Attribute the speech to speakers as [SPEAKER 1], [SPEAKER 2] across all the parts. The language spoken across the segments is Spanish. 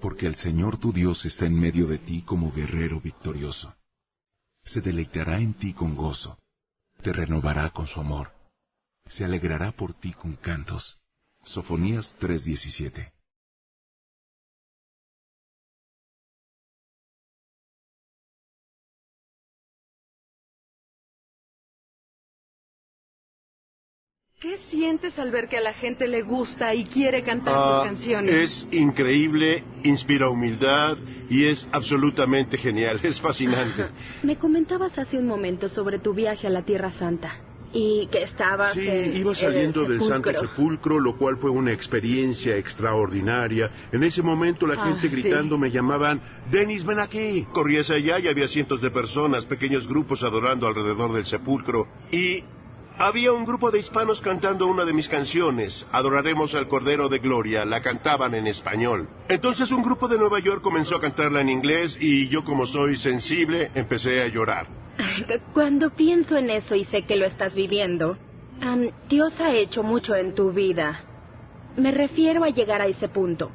[SPEAKER 1] porque el Señor tu Dios está en medio de ti como guerrero victorioso. Se deleitará en ti con gozo, te renovará con su amor, se alegrará por ti con cantos. Sofonías 3:17
[SPEAKER 2] ¿Qué sientes al ver que a la gente le gusta y quiere cantar tus
[SPEAKER 3] Ah,
[SPEAKER 2] canciones?
[SPEAKER 3] es increíble, inspira humildad y es absolutamente genial, es fascinante.
[SPEAKER 4] Me comentabas hace un momento sobre tu viaje a la Tierra Santa y que estabas
[SPEAKER 3] Sí,
[SPEAKER 4] en-
[SPEAKER 3] iba
[SPEAKER 4] en
[SPEAKER 3] saliendo
[SPEAKER 4] el
[SPEAKER 3] del Santo
[SPEAKER 4] sepulcro.
[SPEAKER 3] Lo cual fue una experiencia extraordinaria. En ese momento la
[SPEAKER 2] Ah,
[SPEAKER 3] gente
[SPEAKER 2] sí.
[SPEAKER 3] gritando me llamaban, Denis, ven aquí. Corrí hacia allá y había cientos de personas, pequeños grupos adorando alrededor del sepulcro. Y había un grupo de hispanos cantando una de mis canciones, Adoraremos al Cordero de Gloria, la cantaban en español. Entonces un grupo de Nueva York comenzó a cantarla en inglés y yo como soy sensible empecé a llorar.
[SPEAKER 4] Cuando pienso en eso y sé que lo estás viviendo, Dios ha hecho mucho en tu vida. Me refiero a llegar a ese punto.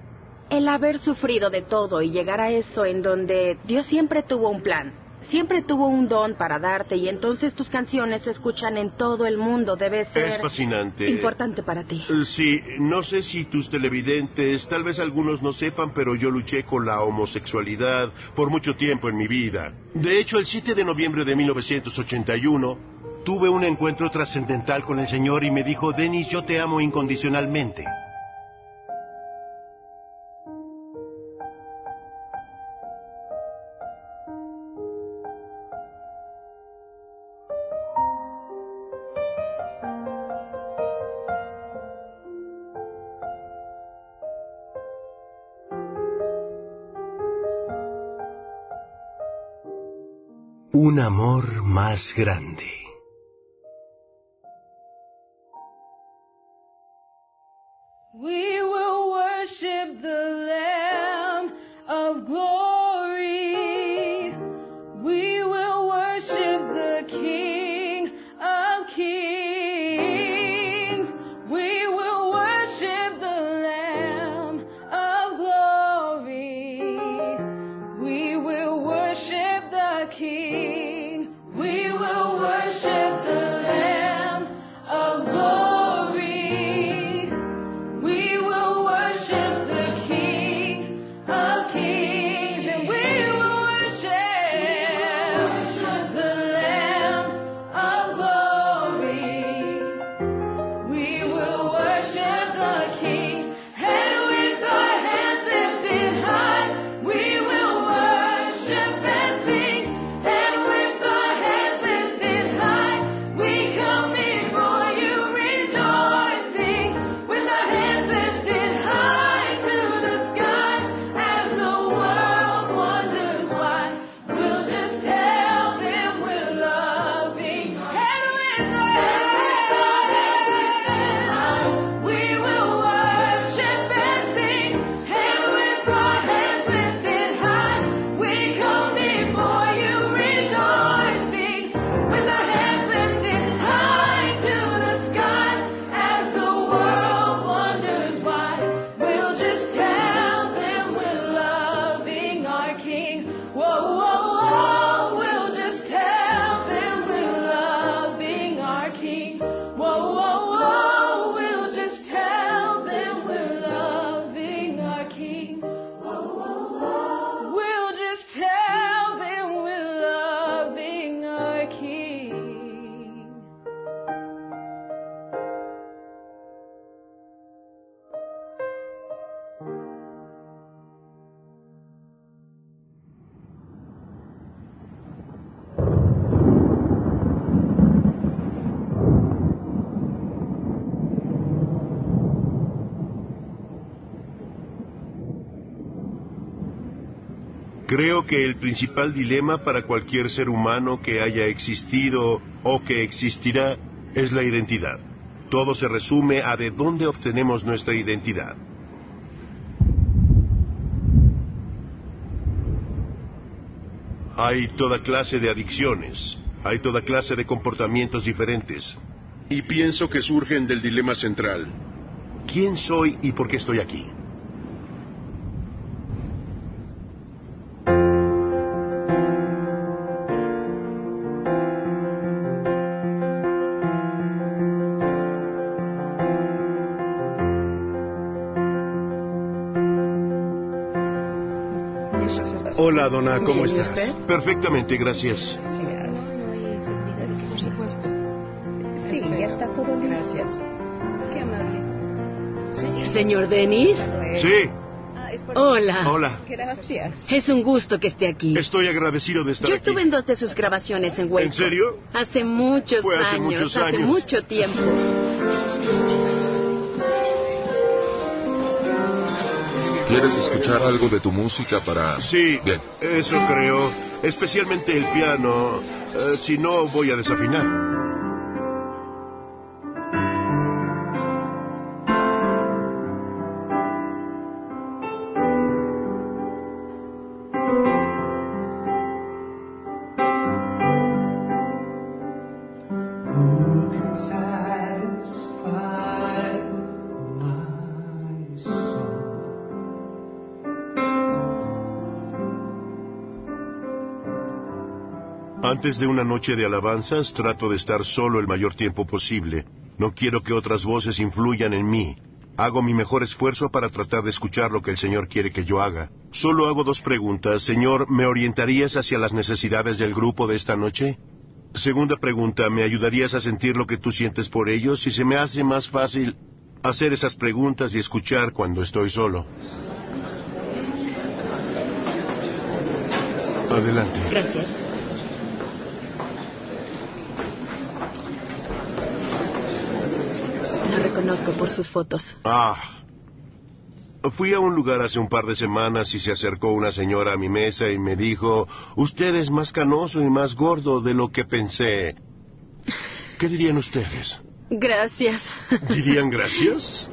[SPEAKER 4] El haber sufrido de todo y llegar a eso en donde Dios siempre tuvo un plan. Siempre tuvo un don para darte y entonces tus canciones se escuchan en todo el mundo. Debe ser
[SPEAKER 3] Es fascinante.
[SPEAKER 4] importante para ti.
[SPEAKER 3] Eh, Sí, no sé si tus televidentes, tal vez algunos no sepan, pero yo luché con la homosexualidad por mucho tiempo en mi vida. De hecho, el 7 de noviembre de 1981, tuve un encuentro trascendental con el Señor y me dijo, Denis, yo te amo incondicionalmente. Un amor más grande. Creo que el principal dilema para cualquier ser humano que haya existido o que existirá es la identidad. Todo se resume a de dónde obtenemos nuestra identidad. Hay toda clase de adicciones, hay toda clase de comportamientos diferentes. Y pienso que surgen del dilema central. ¿Quién soy y por qué estoy aquí?
[SPEAKER 5] Hola, dona, ¿cómo
[SPEAKER 6] Bien, ¿y
[SPEAKER 5] estás?
[SPEAKER 6] usted?
[SPEAKER 5] Perfectamente, gracias.
[SPEAKER 6] Por supuesto.
[SPEAKER 7] Sí, ya está todo listo.
[SPEAKER 6] Gracias.
[SPEAKER 7] Qué amable.
[SPEAKER 2] Señor Denis.
[SPEAKER 5] Sí,
[SPEAKER 7] Ah.
[SPEAKER 2] Hola.
[SPEAKER 5] hola.
[SPEAKER 7] Gracias.
[SPEAKER 2] Es un gusto que esté aquí.
[SPEAKER 5] Estoy agradecido de estar
[SPEAKER 2] Yo
[SPEAKER 5] aquí.
[SPEAKER 2] estuve en dos de sus grabaciones en Waco.
[SPEAKER 5] ¿En serio?
[SPEAKER 2] Hace muchos
[SPEAKER 5] Fue hace
[SPEAKER 2] años.
[SPEAKER 5] muchos
[SPEAKER 2] Hace
[SPEAKER 5] años.
[SPEAKER 2] mucho tiempo.
[SPEAKER 1] ¿Quieres escuchar algo de tu música para...?
[SPEAKER 5] Sí,
[SPEAKER 1] Bien.
[SPEAKER 5] eso creo. Especialmente el piano. Eh, si no, voy a desafinar. Antes de una noche de alabanzas, trato de estar solo el mayor tiempo posible. No quiero que otras voces influyan en mí. Hago mi mejor esfuerzo para tratar de escuchar lo que el Señor quiere que yo haga. Solo hago dos preguntas. Señor, ¿me orientarías hacia las necesidades del grupo de esta noche? Segunda pregunta, ¿me ayudarías a sentir lo que tú sientes por ellos? Y se me hace más fácil hacer esas preguntas y escuchar cuando estoy solo. Adelante.
[SPEAKER 2] Gracias. Por sus fotos.
[SPEAKER 5] Ah. Fui a un lugar hace un par de semanas y se acercó una señora a mi mesa y me dijo, usted es más canoso y más gordo de lo que pensé. ¿Qué dirían ustedes?
[SPEAKER 2] Gracias.
[SPEAKER 5] ¿Dirían gracias?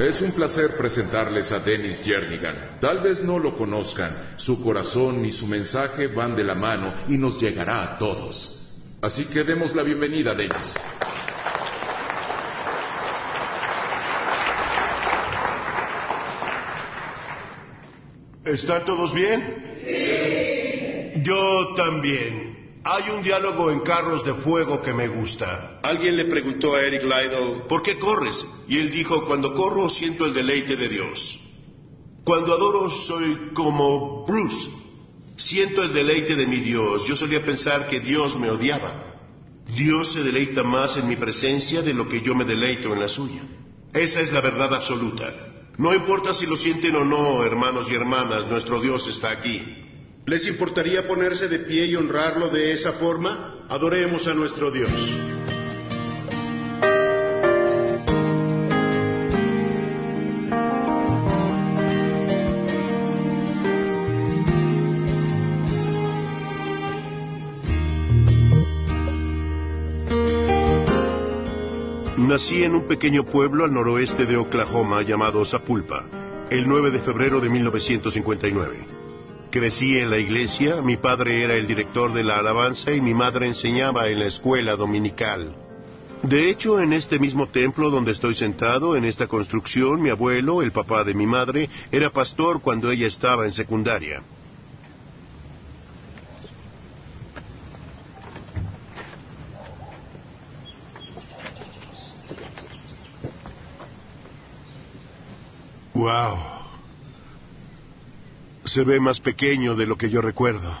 [SPEAKER 1] Es un placer presentarles a Dennis Jernigan. Tal vez no lo conozcan. Su corazón y su mensaje van de la mano y nos llegará a todos. Así que demos la bienvenida a Dennis.
[SPEAKER 5] ¿Están todos bien? Sí. Yo también. Hay un diálogo en Carros de Fuego que me gusta. Alguien le preguntó a Eric Liddell, ¿por qué corres? Y él dijo, cuando corro siento el deleite de Dios. Cuando adoro soy como Bruce. Siento el deleite de mi Dios. Yo solía pensar que Dios me odiaba. Dios se deleita más en mi presencia de lo que yo me deleito en la suya. Esa es la verdad absoluta. No importa si lo sienten o no, hermanos y hermanas, nuestro Dios está aquí. ¿Les importaría ponerse de pie y honrarlo de esa forma? Adoremos a nuestro Dios. Nací en un pequeño pueblo al noroeste de Oklahoma llamado Sapulpa, el 9 de febrero de 1959. Crecí en la iglesia, mi padre era el director de la alabanza y mi madre enseñaba en la escuela dominical. De hecho, en este mismo templo donde estoy sentado, en esta construcción, mi abuelo, el papá de mi madre, era pastor cuando ella estaba en secundaria. Wow. Se ve más pequeño de lo que yo recuerdo.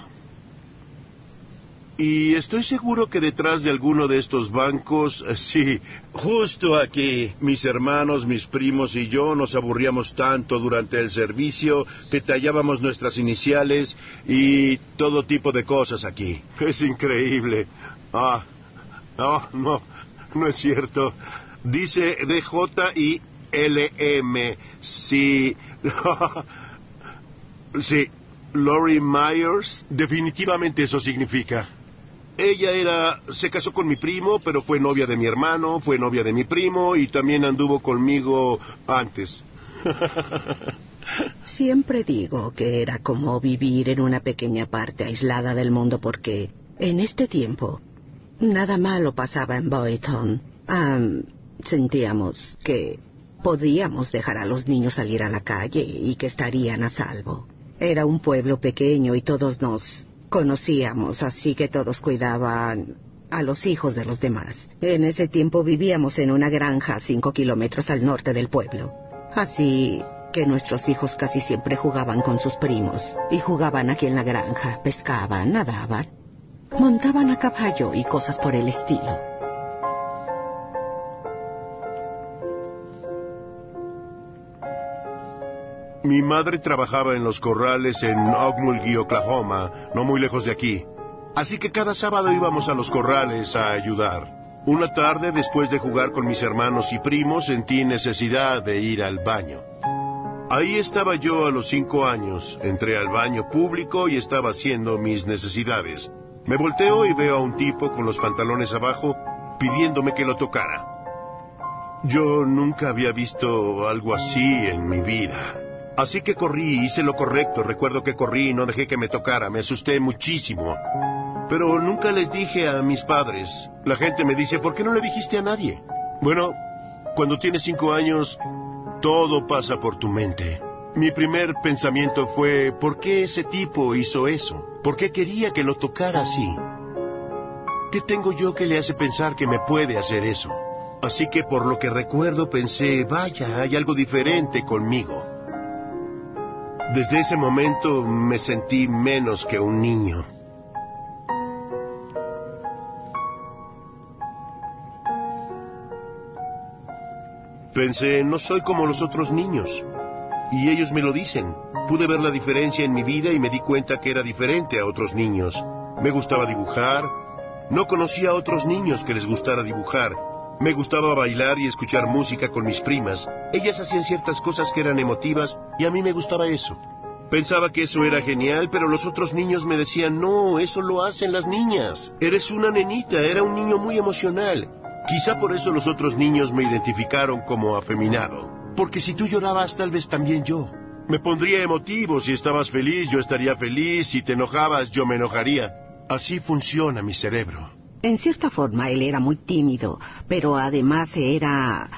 [SPEAKER 5] Y estoy seguro que detrás de alguno de estos bancos, eh, sí, justo aquí, mis hermanos, mis primos y yo nos aburríamos tanto durante el servicio, detallábamos nuestras iniciales y todo tipo de cosas aquí. Es increíble. Ah, no, no, no es cierto. Dice D-J-I-L-M. Sí. sí. Lori Myers. Definitivamente eso significa. Ella era, se casó con mi primo, pero fue novia de mi hermano, fue novia de mi primo y también anduvo conmigo antes.
[SPEAKER 8] Siempre digo que era como vivir en una pequeña parte aislada del mundo porque en este tiempo nada malo pasaba en Boyton. Am, sentíamos que podíamos dejar a los niños salir a la calle y que estarían a salvo. Era un pueblo pequeño y todos nos conocíamos, así que todos cuidaban a los hijos de los demás. En ese tiempo vivíamos en una granja a cinco kilómetros al norte del pueblo. Así que nuestros hijos casi siempre jugaban con sus primos y jugaban aquí en la granja, pescaban, nadaban, montaban a caballo y cosas por el estilo.
[SPEAKER 5] Mi madre trabajaba en los corrales en Ogmulgee, Oklahoma, no muy lejos de aquí. Así que cada sábado íbamos a los corrales a ayudar. Una tarde, después de jugar con mis hermanos y primos, sentí necesidad de ir al baño. Ahí estaba yo a los cinco años. Entré al baño público y estaba haciendo mis necesidades. Me volteo y veo a un tipo con los pantalones abajo pidiéndome que lo tocara. Yo nunca había visto algo así en mi vida. Así que corrí, hice lo correcto. Recuerdo que corrí y no dejé que me tocara. Me asusté muchísimo. Pero nunca les dije a mis padres. La gente me dice, ¿por qué no le dijiste a nadie? Bueno, cuando tienes cinco años, todo pasa por tu mente. Mi primer pensamiento fue, ¿por qué ese tipo hizo eso? ¿Por qué quería que lo tocara así? ¿Qué tengo yo que le hace pensar que me puede hacer eso? Así que por lo que recuerdo pensé, vaya, hay algo diferente conmigo. Desde ese momento me sentí menos que un niño. Pensé, no soy como los otros niños. Y ellos me lo dicen. Pude ver la diferencia en mi vida y me di cuenta que era diferente a otros niños. Me gustaba dibujar. No conocía a otros niños que les gustara dibujar. Me gustaba bailar y escuchar música con mis primas. Ellas hacían ciertas cosas que eran emotivas y a mí me gustaba eso. Pensaba que eso era genial, pero los otros niños me decían, no, eso lo hacen las niñas. Eres una nenita, era un niño muy emocional. Quizá por eso los otros niños me identificaron como afeminado. Porque si tú llorabas, tal vez también yo. Me pondría emotivo, si estabas feliz, yo estaría feliz, si te enojabas, yo me enojaría. Así funciona mi cerebro.
[SPEAKER 8] En cierta forma él era muy tímido, pero además era...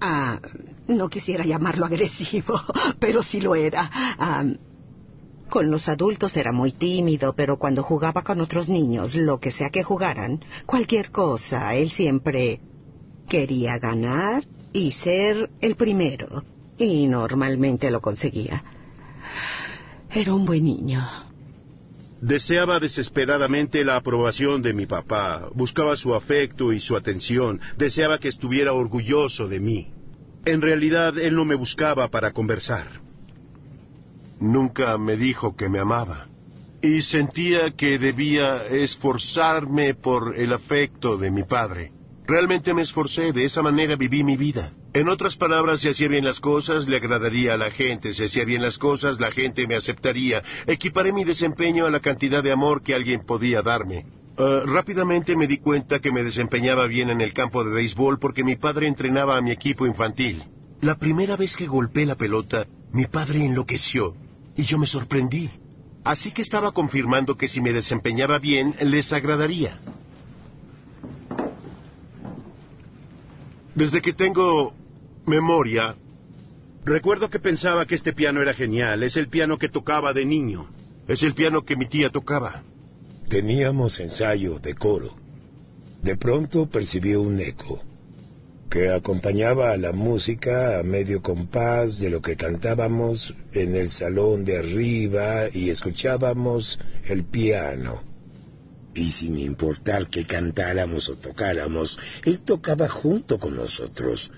[SPEAKER 8] ah, no quisiera llamarlo agresivo, pero sí lo era. Ah, con los adultos era muy tímido, pero cuando jugaba con otros niños, lo que sea que jugaran, cualquier cosa, él siempre quería ganar y ser el primero. Y normalmente lo conseguía. Era un buen niño.
[SPEAKER 5] Deseaba desesperadamente la aprobación de mi papá, buscaba su afecto y su atención, deseaba que estuviera orgulloso de mí. En realidad, él no me buscaba para conversar. Nunca me dijo que me amaba. Y sentía que debía esforzarme por el afecto de mi padre. Realmente me esforcé, de esa manera viví mi vida. En otras palabras, si hacía bien las cosas, le agradaría a la gente. Si hacía bien las cosas, la gente me aceptaría. Equiparé mi desempeño a la cantidad de amor que alguien podía darme. Ah, rápidamente me di cuenta que me desempeñaba bien en el campo de béisbol porque mi padre entrenaba a mi equipo infantil. La primera vez que golpeé la pelota, mi padre enloqueció y yo me sorprendí. Así que estaba confirmando que si me desempeñaba bien, les agradaría. Desde que tengo memoria, recuerdo que pensaba que este piano era genial. Es el piano que tocaba de niño. Es el piano que mi tía tocaba.
[SPEAKER 9] Teníamos ensayo de coro. De pronto percibí un eco que acompañaba a la música a medio compás de lo que cantábamos en el salón de arriba y escuchábamos el piano. Y sin importar que cantáramos o tocáramos, él tocaba junto con nosotros,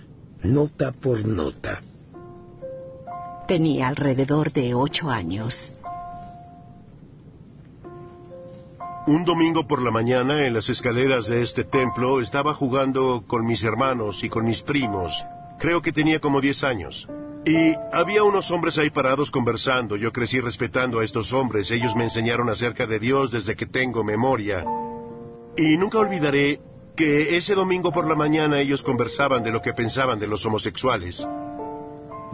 [SPEAKER 9] nota por nota.
[SPEAKER 8] Tenía alrededor de ocho años.
[SPEAKER 5] Un domingo por la mañana, en las escaleras de este templo, estaba jugando con mis hermanos y con mis primos. Creo que tenía como diez años. Y había unos hombres ahí parados conversando. Yo crecí respetando a estos hombres. Ellos me enseñaron acerca de Dios desde que tengo memoria. Y nunca olvidaré que ese domingo por la mañana ellos conversaban de lo que pensaban de los homosexuales.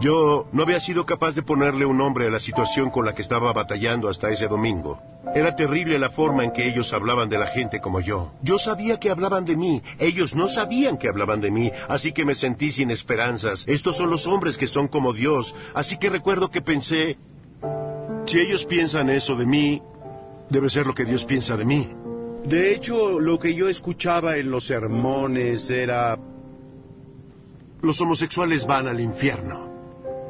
[SPEAKER 5] Yo no había sido capaz de ponerle un nombre a la situación con la que estaba batallando hasta ese domingo. Era terrible la forma en que ellos hablaban de la gente como yo. Yo sabía que hablaban de mí, ellos no sabían que hablaban de mí, así que me sentí sin esperanzas. Estos son los hombres que son como Dios, así que recuerdo que pensé, si ellos piensan eso de mí, debe ser lo que Dios piensa de mí. De hecho, lo que yo escuchaba en los sermones era... Los homosexuales van al infierno.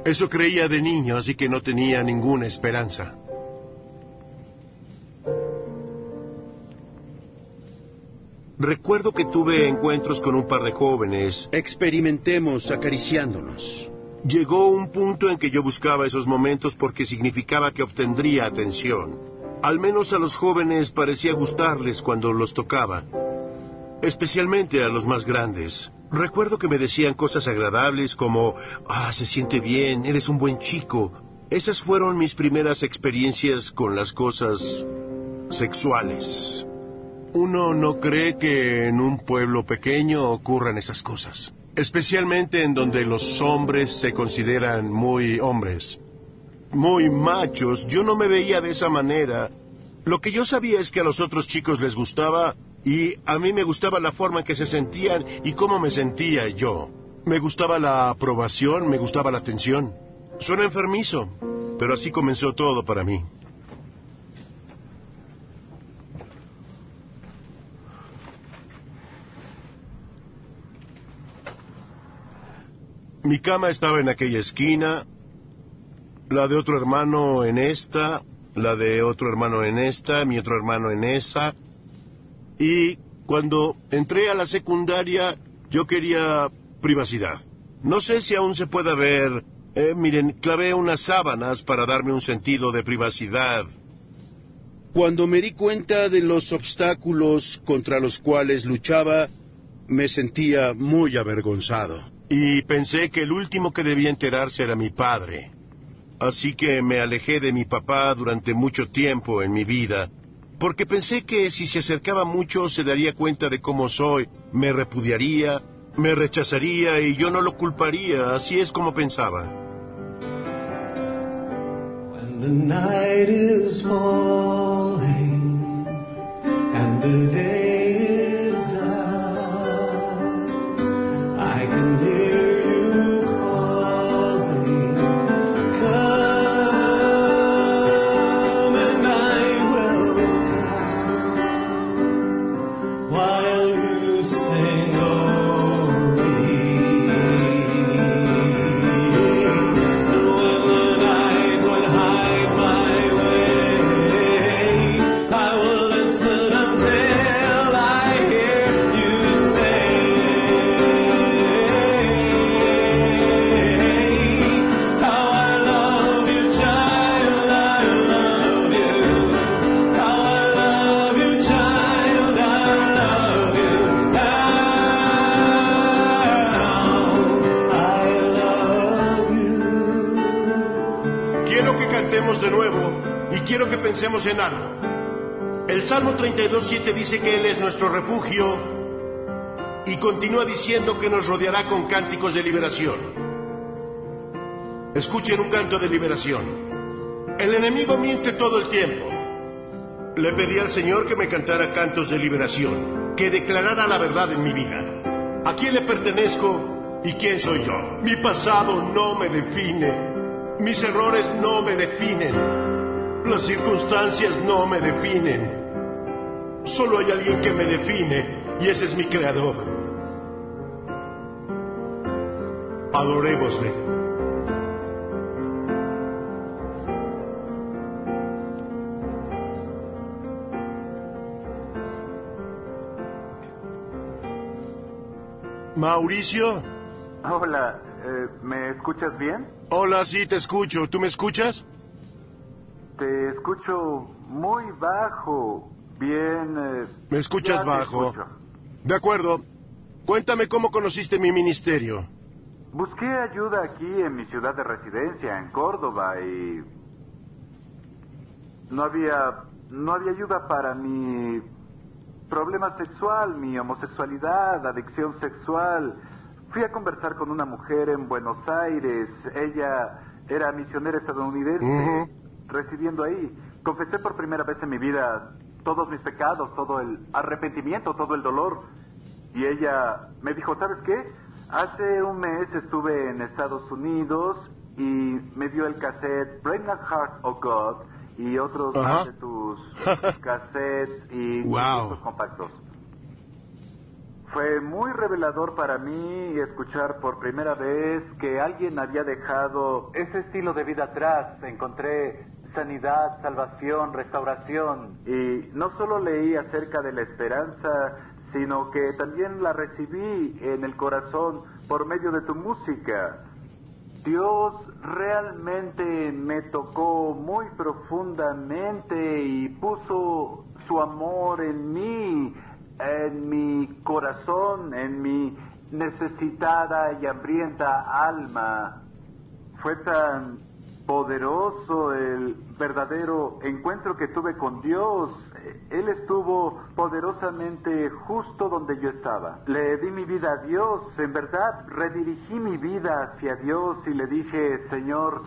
[SPEAKER 5] Eso creía de niño, así que no tenía ninguna esperanza. Recuerdo que tuve encuentros con un par de jóvenes.
[SPEAKER 10] Experimentemos acariciándonos.
[SPEAKER 5] Llegó un punto en que yo buscaba esos momentos porque significaba que obtendría atención. Al menos a los jóvenes parecía gustarles cuando los tocaba, especialmente a los más grandes. Recuerdo que me decían cosas agradables como, ah, se siente bien, eres un buen chico. Esas fueron mis primeras experiencias con las cosas sexuales. Uno no cree que en un pueblo pequeño ocurran esas cosas, especialmente en donde los hombres se consideran muy hombres, muy machos. Yo no me veía de esa manera. Lo que yo sabía es que a los otros chicos les gustaba y a mí me gustaba la forma en que se sentían y cómo me sentía yo. Me gustaba la aprobación, me gustaba la atención. Suena enfermizo, pero así comenzó todo para mí. Mi cama estaba en aquella esquina, la de otro hermano en esta, la de otro hermano en esta, mi otro hermano en esa. Y cuando entré a la secundaria, yo quería privacidad. No sé si aún se pueda ver. Eh, miren, clavé unas sábanas para darme un sentido de privacidad.
[SPEAKER 10] Cuando me di cuenta de los obstáculos contra los cuales luchaba, me sentía muy avergonzado.
[SPEAKER 5] Y pensé que el último que debía enterarse era mi padre. Así que me alejé de mi papá durante mucho tiempo en mi vida, porque pensé que si se acercaba mucho se daría cuenta de cómo soy, me repudiaría, me rechazaría y yo no lo culparía, así es como pensaba.
[SPEAKER 11] Falling
[SPEAKER 5] quiero que pensemos en algo. El Salmo 32.7 dice que Él es nuestro refugio y continúa diciendo que nos rodeará con cánticos de liberación. Escuchen un canto de liberación. El enemigo miente todo el tiempo. Le pedí al Señor que me cantara cantos de liberación, que declarara la verdad en mi vida. ¿A quién le pertenezco y quién soy yo? Mi pasado no me define. Mis errores no me definen. Las circunstancias no me definen. Solo hay alguien que me define y ese es mi creador. Adorémosle. Mauricio.
[SPEAKER 12] Hola, eh, ¿me escuchas bien?
[SPEAKER 5] Hola, sí, te escucho. ¿Tú me escuchas?
[SPEAKER 12] Te escucho muy bajo. Bien. eh,
[SPEAKER 5] ¿Me escuchas bajo?
[SPEAKER 12] escucho.
[SPEAKER 5] De acuerdo. Cuéntame cómo conociste mi ministerio.
[SPEAKER 12] Busqué ayuda aquí en mi ciudad de residencia, en Córdoba, y no había no había ayuda para mi problema sexual, mi homosexualidad, adicción sexual. Fui a conversar con una mujer en Buenos Aires. Ella era misionera estadounidense,
[SPEAKER 5] Ujú.
[SPEAKER 12] Residiendo ahí. Confesé por primera vez en mi vida todos mis pecados, todo el arrepentimiento, todo el dolor. Y ella me dijo, ¿sabes qué? Hace un mes estuve en Estados Unidos y me dio el cassette Break My Heart, Oh God, y otros más de tus cassettes y
[SPEAKER 5] Wow.
[SPEAKER 12] compactos. Fue muy revelador para mí escuchar por primera vez que alguien había dejado ese estilo de vida atrás. Encontré sanidad, salvación, restauración. Y no solo leí acerca de la esperanza, sino que también la recibí en el corazón por medio de tu música. Dios realmente me tocó muy profundamente y puso su amor en mí, en mi corazón, en mi necesitada y hambrienta alma. Fue tan poderoso el verdadero encuentro que tuve con Dios. Él estuvo poderosamente justo donde yo estaba. Le di mi vida a Dios, en verdad redirigí mi vida hacia Dios y le dije, Señor,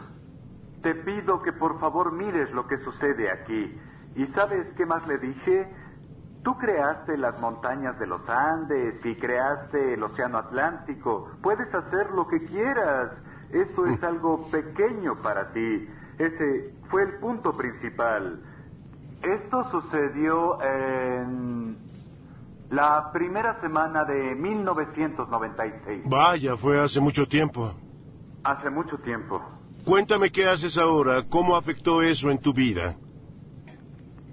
[SPEAKER 12] te pido que por favor mires lo que sucede aquí. ¿Y sabes qué más le dije? Tú creaste las montañas de los Andes y creaste el Océano Atlántico. Puedes hacer lo que quieras. Eso es algo pequeño para ti. Ese fue el punto principal. Esto sucedió en la primera semana de 1996.
[SPEAKER 5] Vaya, fue hace mucho tiempo.
[SPEAKER 12] Hace mucho tiempo.
[SPEAKER 5] Cuéntame qué haces ahora, cómo afectó eso en tu vida.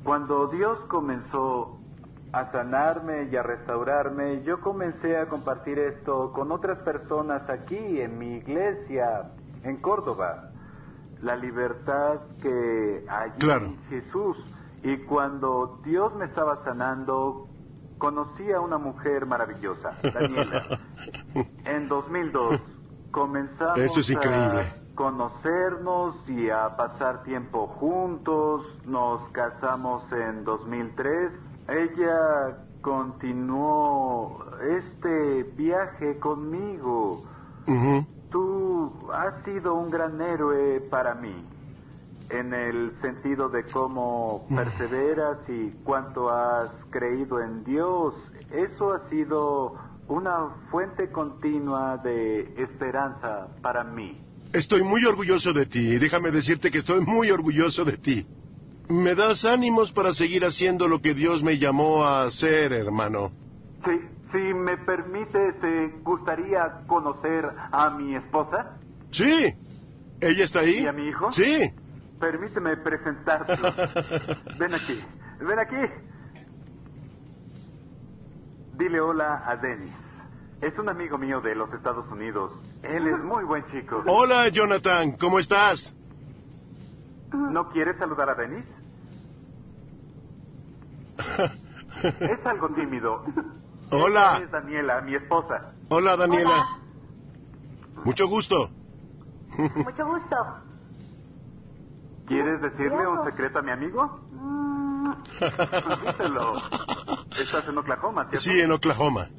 [SPEAKER 12] Cuando Dios comenzó a sanarme y a restaurarme, yo comencé a compartir esto con otras personas aquí en mi iglesia en Córdoba. La libertad que hay
[SPEAKER 5] Claro.
[SPEAKER 12] Jesús. Y cuando Dios me estaba sanando, conocí a una mujer maravillosa, Daniela. En 2002 comenzamos
[SPEAKER 5] Eso es increíble.
[SPEAKER 12] a conocernos y a pasar tiempo juntos. Nos casamos en 2003. Ella continuó este viaje conmigo. Tú has sido un gran héroe para mí, en el sentido de cómo perseveras y cuánto has creído en Dios. Eso ha sido una fuente continua de esperanza para mí.
[SPEAKER 5] Estoy muy orgulloso de ti. Déjame decirte que estoy muy orgulloso de ti. Me das ánimos para seguir haciendo lo que Dios me llamó a hacer, hermano.
[SPEAKER 12] Si, si me permite, ¿te gustaría conocer a mi esposa?
[SPEAKER 5] Sí. ¿Ella está ahí?
[SPEAKER 12] ¿Y a mi hijo?
[SPEAKER 5] Sí.
[SPEAKER 12] Permíteme presentártelo. Ven aquí, ven aquí. Dile hola a Dennis. Es un amigo mío de los Estados Unidos. Él es muy buen chico.
[SPEAKER 5] Hola, Jonathan. ¿Cómo estás?
[SPEAKER 12] ¿No quieres saludar a Dennis? Es algo tímido.
[SPEAKER 5] Hola.
[SPEAKER 12] Esta Es Daniela, mi esposa.
[SPEAKER 5] Hola, Daniela. Mucho gusto.
[SPEAKER 13] Mucho gusto.
[SPEAKER 12] ¿Quieres decirle un secreto a mi amigo?
[SPEAKER 13] Mm,
[SPEAKER 12] Díselo. Estás en Oklahoma, ¿cierto?
[SPEAKER 5] Sí, en Oklahoma.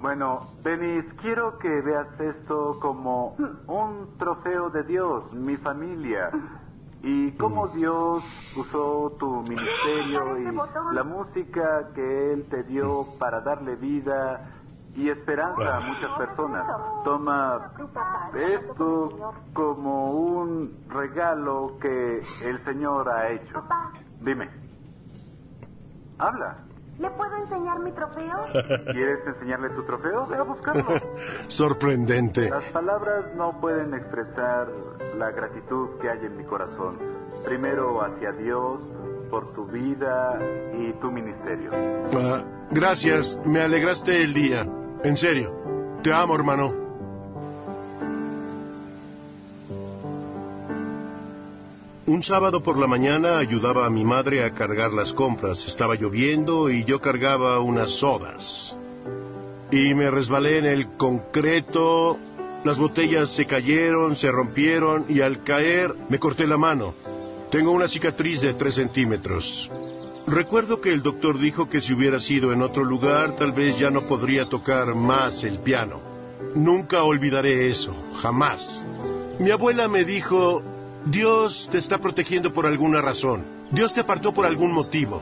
[SPEAKER 12] Bueno, Denis, quiero que veas esto como un trofeo de Dios, mi familia, y cómo Dios usó tu ministerio y la música que Él te dio para darle vida y esperanza a muchas personas. Toma esto como un regalo que el Señor ha hecho. Dime. Habla.
[SPEAKER 13] ¿Le puedo enseñar mi trofeo?
[SPEAKER 12] ¿Quieres enseñarle tu trofeo? Ve a buscarlo.
[SPEAKER 5] Sorprendente.
[SPEAKER 12] Las palabras no pueden expresar la gratitud que hay en mi corazón. Primero hacia Dios por tu vida y tu ministerio.
[SPEAKER 5] Ah, gracias. Me alegraste el día. En serio. Te amo, hermano. Un sábado por la mañana ayudaba a mi madre a cargar las compras. Estaba lloviendo y yo cargaba unas sodas. Y me resbalé en el concreto. Las botellas se cayeron, se rompieron y al caer me corté la mano. Tengo una cicatriz de tres centímetros. Recuerdo que el doctor dijo que si hubiera sido en otro lugar tal vez ya no podría tocar más el piano. Nunca olvidaré eso, jamás. Mi abuela me dijo, Dios te está protegiendo por alguna razón. Dios te apartó por algún motivo.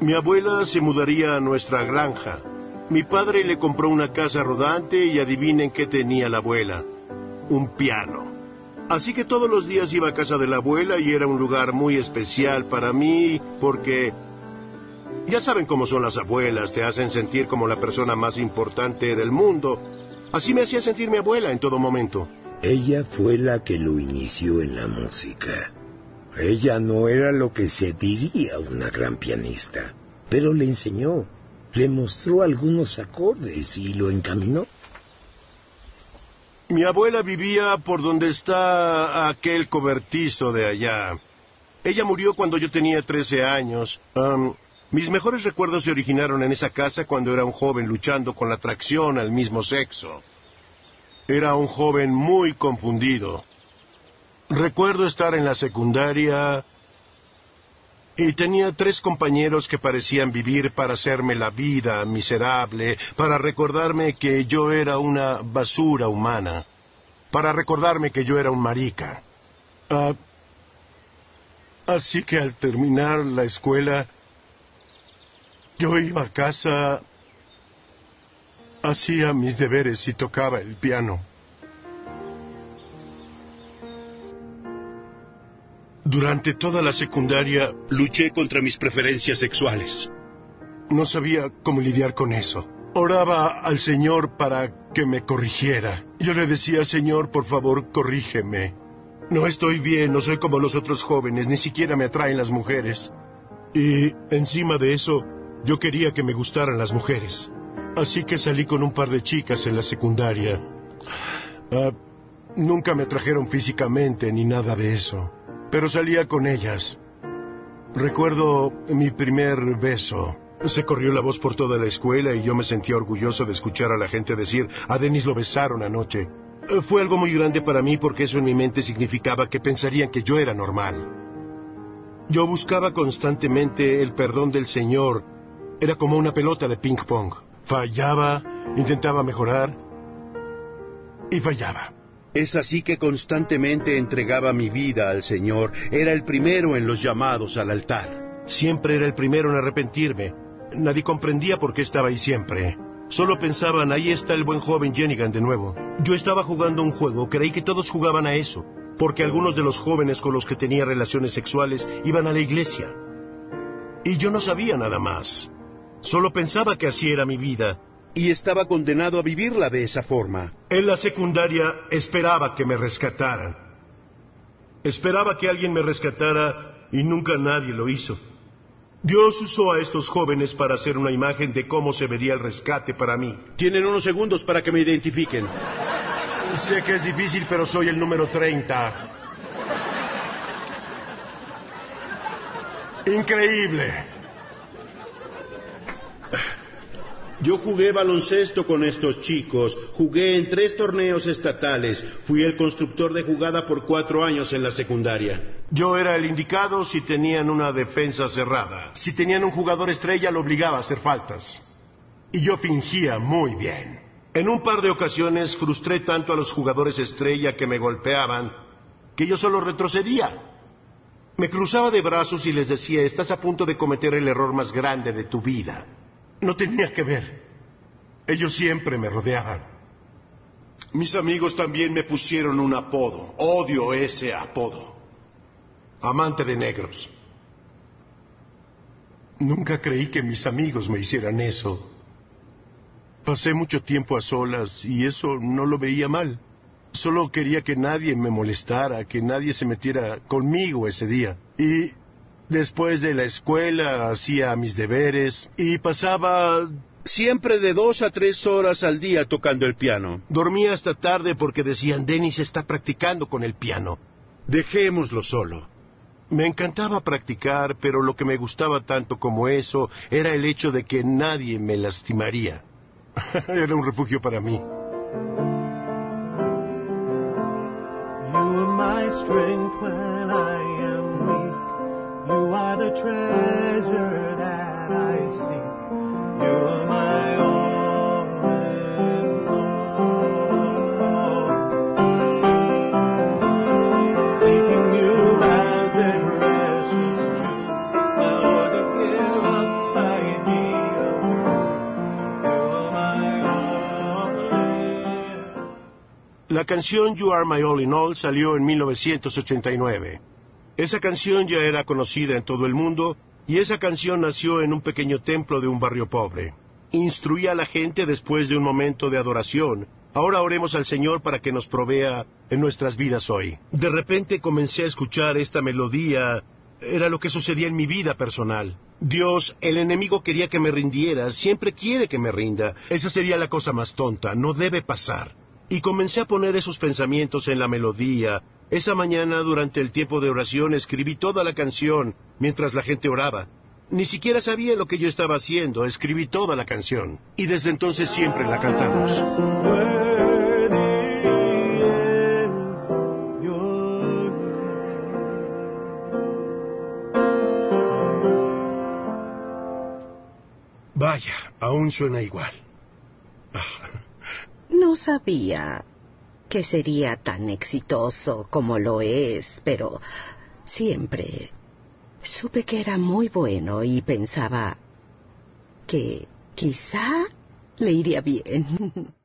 [SPEAKER 5] Mi abuela se mudaría a nuestra granja. Mi padre le compró una casa rodante y adivinen qué tenía la abuela. Un piano. Así que todos los días iba a casa de la abuela y era un lugar muy especial para mí porque Ya saben cómo son las abuelas, te hacen sentir como la persona más importante del mundo. Así me hacía sentir mi abuela en todo momento.
[SPEAKER 9] Ella fue la que lo inició en la música. Ella no era lo que se diría una gran pianista, pero le enseñó, le mostró algunos acordes y lo encaminó.
[SPEAKER 5] Mi abuela vivía por donde está aquel cobertizo de allá. Ella murió cuando yo tenía 13 años. Mis mejores recuerdos se originaron en esa casa cuando era un joven luchando con la atracción al mismo sexo. Era un joven muy confundido. Recuerdo estar en la secundaria y tenía tres compañeros que parecían vivir para hacerme la vida miserable, para recordarme que yo era una basura humana, para recordarme que yo era un marica. Ah, así que al terminar la escuela, yo iba a casa, hacía mis deberes y tocaba el piano. Durante toda la secundaria luché contra mis preferencias sexuales. No sabía cómo lidiar con eso. Oraba al Señor para que me corrigiera. Yo le decía, Señor, por favor, corrígeme. No estoy bien, no soy como los otros jóvenes, ni siquiera me atraen las mujeres. Y encima de eso, yo quería que me gustaran las mujeres. Así que salí con un par de chicas en la secundaria. Ah, nunca me atrajeron físicamente ni nada de eso, pero salía con ellas. Recuerdo mi primer beso. Se corrió la voz por toda la escuela y yo me sentía orgulloso de escuchar a la gente decir, a Denis lo besaron anoche. Eh, Fue algo muy grande para mí porque eso en mi mente significaba que pensarían que yo era normal. Yo buscaba constantemente el perdón del Señor. Era como una pelota de ping pong. Fallaba, intentaba mejorar y fallaba.
[SPEAKER 10] Es así que constantemente entregaba mi vida al Señor. Era el primero en los llamados al altar.
[SPEAKER 5] Siempre era el primero en arrepentirme. Nadie comprendía por qué estaba ahí siempre. Solo pensaban, ahí está el buen joven Jennigan de nuevo. Yo estaba jugando un juego, creí que todos jugaban a eso, porque algunos de los jóvenes con los que tenía relaciones sexuales iban a la iglesia. Y yo no sabía nada más. Solo pensaba que así era mi vida.
[SPEAKER 10] Y estaba condenado a vivirla de esa forma.
[SPEAKER 5] En la secundaria esperaba que me rescataran. Esperaba que alguien me rescatara y nunca nadie lo hizo. Dios usó a estos jóvenes para hacer una imagen de cómo se vería el rescate para mí.
[SPEAKER 10] Tienen unos segundos para que me identifiquen.
[SPEAKER 5] Sé que es difícil, pero soy el número 30. Increíble.
[SPEAKER 10] Yo jugué baloncesto con estos chicos, jugué en tres torneos estatales, fui el constructor de jugada por cuatro años en la secundaria.
[SPEAKER 5] Yo era el indicado si tenían una defensa cerrada. Si tenían un jugador estrella, lo obligaba a hacer faltas. Y yo fingía muy bien. En un par de ocasiones frustré tanto a los jugadores estrella que me golpeaban que yo solo retrocedía. Me cruzaba de brazos y les decía, estás a punto de cometer el error más grande de tu vida. No tenía que ver. Ellos siempre me rodeaban. Mis amigos también me pusieron un apodo. Odio ese apodo. Amante de negros. Nunca creí que mis amigos me hicieran eso. Pasé mucho tiempo a solas y eso no lo veía mal. Solo quería que nadie me molestara, que nadie se metiera conmigo ese día. Y después de la escuela hacía mis deberes y pasaba
[SPEAKER 10] Siempre de dos a tres horas al día tocando el piano.
[SPEAKER 5] Dormía hasta tarde porque decían, Denis está practicando con el piano. Dejémoslo solo. Me encantaba practicar, pero lo que me gustaba tanto como eso era el hecho de que nadie me lastimaría. era un refugio para mí.
[SPEAKER 11] You my treasure that I
[SPEAKER 5] La canción You Are My All in All salió en 1989. Esa canción ya era conocida en todo el mundo Y esa canción nació en un pequeño templo de un barrio pobre. Instruía a la gente después de un momento de adoración. Ahora oremos al Señor para que nos provea en nuestras vidas hoy. De repente comencé a escuchar esta melodía. Era lo que sucedía en mi vida personal. Dios, el enemigo quería que me rindiera, siempre quiere que me rinda. Esa sería la cosa más tonta, no debe pasar. Y comencé a poner esos pensamientos en la melodía. Esa mañana, durante el tiempo de oración, escribí toda la canción mientras la gente oraba. Ni siquiera sabía lo que yo estaba haciendo, escribí toda la canción. Y desde entonces siempre la cantamos. Vaya, aún suena igual.
[SPEAKER 8] No sabía que sería tan exitoso como lo es, pero siempre supe que era muy bueno y pensaba que quizá le iría bien.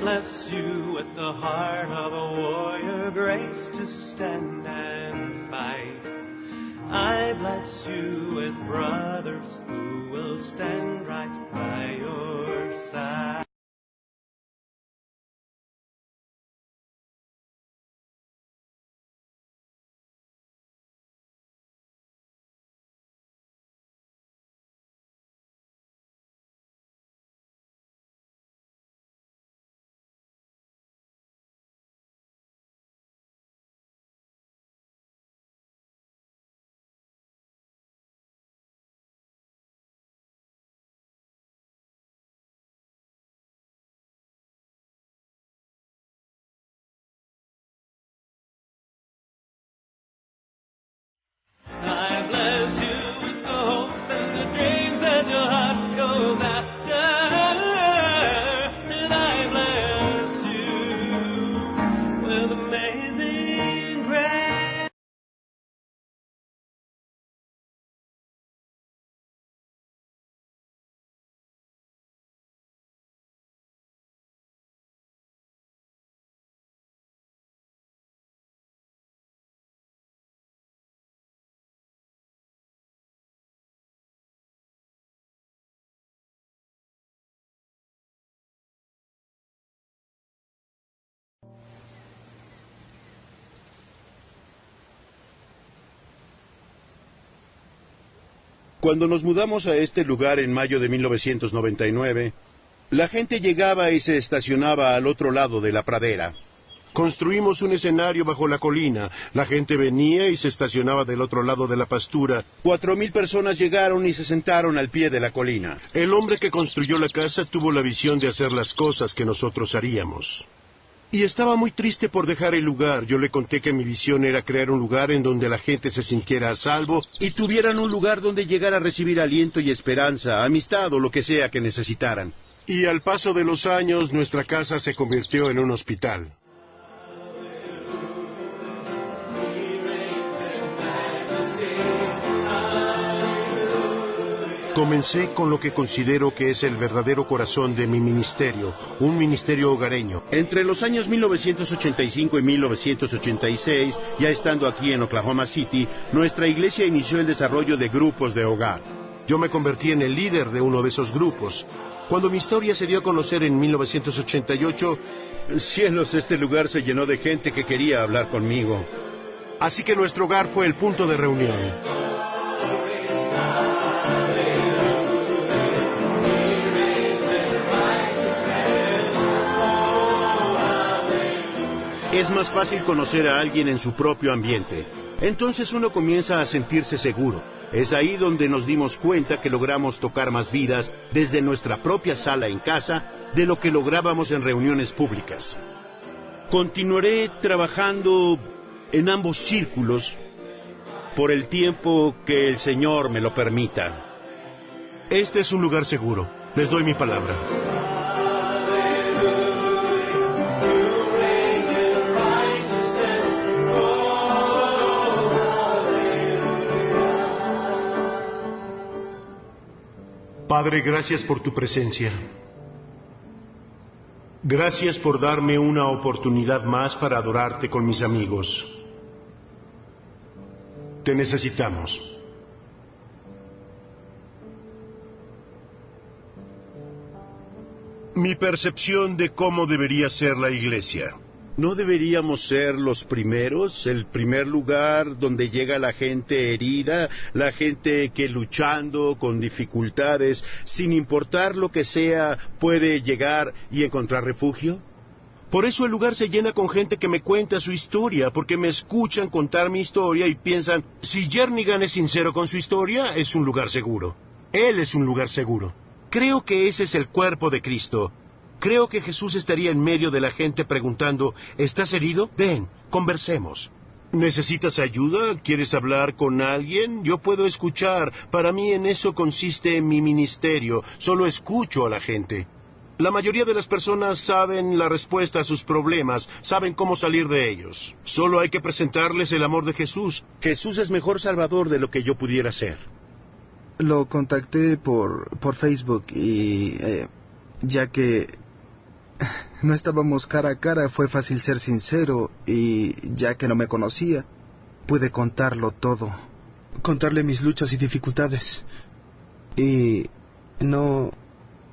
[SPEAKER 11] Bless you with the heart of a warrior, grace to stand and fight. I bless you with brothers who will stand right by your side.
[SPEAKER 10] Cuando nos mudamos a este lugar en mayo de 1999, la gente llegaba y se estacionaba al otro lado de la pradera.
[SPEAKER 5] Construimos un escenario bajo la colina. La gente venía y se estacionaba del otro lado de la pastura.
[SPEAKER 10] Cuatro mil personas llegaron y se sentaron al pie de la colina.
[SPEAKER 5] El hombre que construyó la casa tuvo la visión de hacer las cosas que nosotros haríamos. Y estaba muy triste por dejar el lugar. Yo le conté que mi visión era crear un lugar en donde la gente se sintiera a salvo
[SPEAKER 10] y tuvieran un lugar donde llegar a recibir aliento y esperanza, amistad o lo que sea que necesitaran.
[SPEAKER 5] Y al paso de los años nuestra casa se convirtió en un hospital. Comencé con lo que considero que es el verdadero corazón de mi ministerio, un ministerio hogareño.
[SPEAKER 10] Entre los años 1985 y 1986, ya estando aquí en Oklahoma City, nuestra iglesia inició el desarrollo de grupos de hogar.
[SPEAKER 5] Yo me convertí en el líder de uno de esos grupos. Cuando mi historia se dio a conocer en 1988,
[SPEAKER 10] Cielos, este lugar se llenó de gente que quería hablar conmigo.
[SPEAKER 5] así que nuestro hogar fue el punto de reunión.
[SPEAKER 10] Es más fácil conocer a alguien en su propio ambiente. Entonces uno comienza a sentirse seguro. Es ahí donde nos dimos cuenta que logramos tocar más vidas desde nuestra propia sala en casa de lo que lográbamos en reuniones públicas. Continuaré trabajando en ambos círculos por el tiempo que el Señor me lo permita.
[SPEAKER 5] Este es un lugar seguro. Les doy mi palabra. Padre, gracias por tu presencia. Gracias por darme una oportunidad más para adorarte con mis amigos. Te necesitamos. Mi percepción de cómo debería ser la iglesia.
[SPEAKER 10] ¿No deberíamos ser los primeros, el primer lugar donde llega la gente herida, la gente que luchando con dificultades, sin importar lo que sea, puede llegar y encontrar refugio?
[SPEAKER 5] Por eso el lugar se llena con gente que me cuenta su historia, porque me escuchan contar mi historia y piensan, si Jernigan es sincero con su historia, es un lugar seguro. Él es un lugar seguro. Creo que ese es el cuerpo de Cristo. Creo que Jesús estaría en medio de la gente preguntando, ¿estás herido? Ven, conversemos. ¿Necesitas ayuda? ¿Quieres hablar con alguien? Yo puedo escuchar. Para mí en eso consiste mi ministerio. Solo escucho a la gente. La mayoría de las personas saben la respuesta a sus problemas, saben cómo salir de ellos. Solo hay que presentarles el amor de Jesús.
[SPEAKER 10] Jesús es mejor salvador de lo que yo pudiera ser.
[SPEAKER 14] Lo contacté por, por Facebook y eh, ya que no estábamos cara a cara fue fácil ser sincero y ya que no me conocía pude contarlo todo. Contarle mis luchas y dificultades. Y no...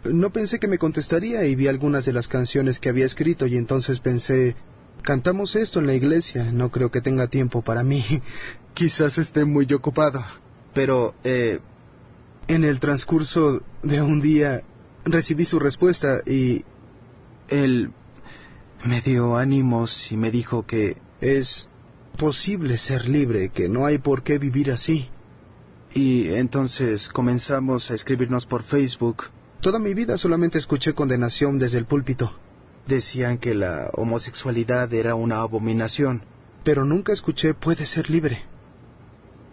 [SPEAKER 14] No pensé que me contestaría y vi algunas de las canciones que había escrito y entonces pensé, cantamos esto en la iglesia, no creo que tenga tiempo para mí, quizás esté muy ocupado. Pero, eh, en el transcurso de un día recibí su respuesta y él me dio ánimos y me dijo que es posible ser libre, que no hay por qué vivir así. Y entonces comenzamos a escribirnos por Facebook. Toda mi vida solamente escuché condenación desde el púlpito. Decían que la homosexualidad era una abominación, pero nunca escuché puede ser libre.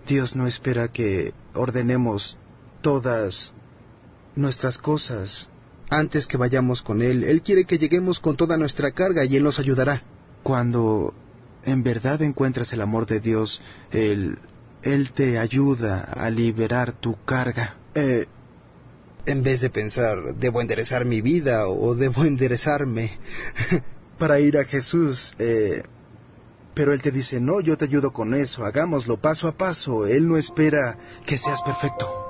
[SPEAKER 14] Dios no espera que ordenemos todas nuestras cosas antes que vayamos con Él. Él quiere que lleguemos con toda nuestra carga y Él nos ayudará. Cuando en verdad encuentras el amor de Dios, Él, Él te ayuda a liberar tu carga. Eh, en vez de pensar, debo enderezar mi vida o debo enderezarme para ir a Jesús, eh, pero Él te dice, no, yo te ayudo con eso, hagámoslo paso a paso. Él no espera que seas perfecto.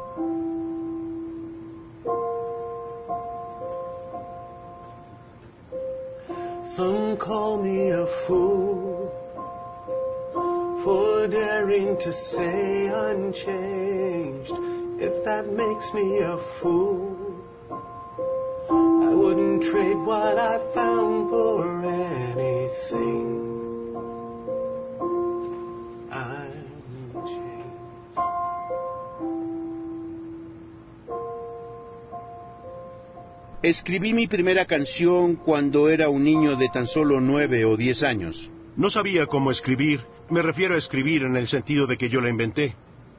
[SPEAKER 11] Some call me a fool for daring to say unchanged. If that makes me a fool, I wouldn't trade what I found for anything.
[SPEAKER 10] Escribí mi primera canción cuando era un niño de tan solo nueve o diez años.
[SPEAKER 5] No sabía cómo escribir. Me refiero a escribir en el sentido de que yo la inventé.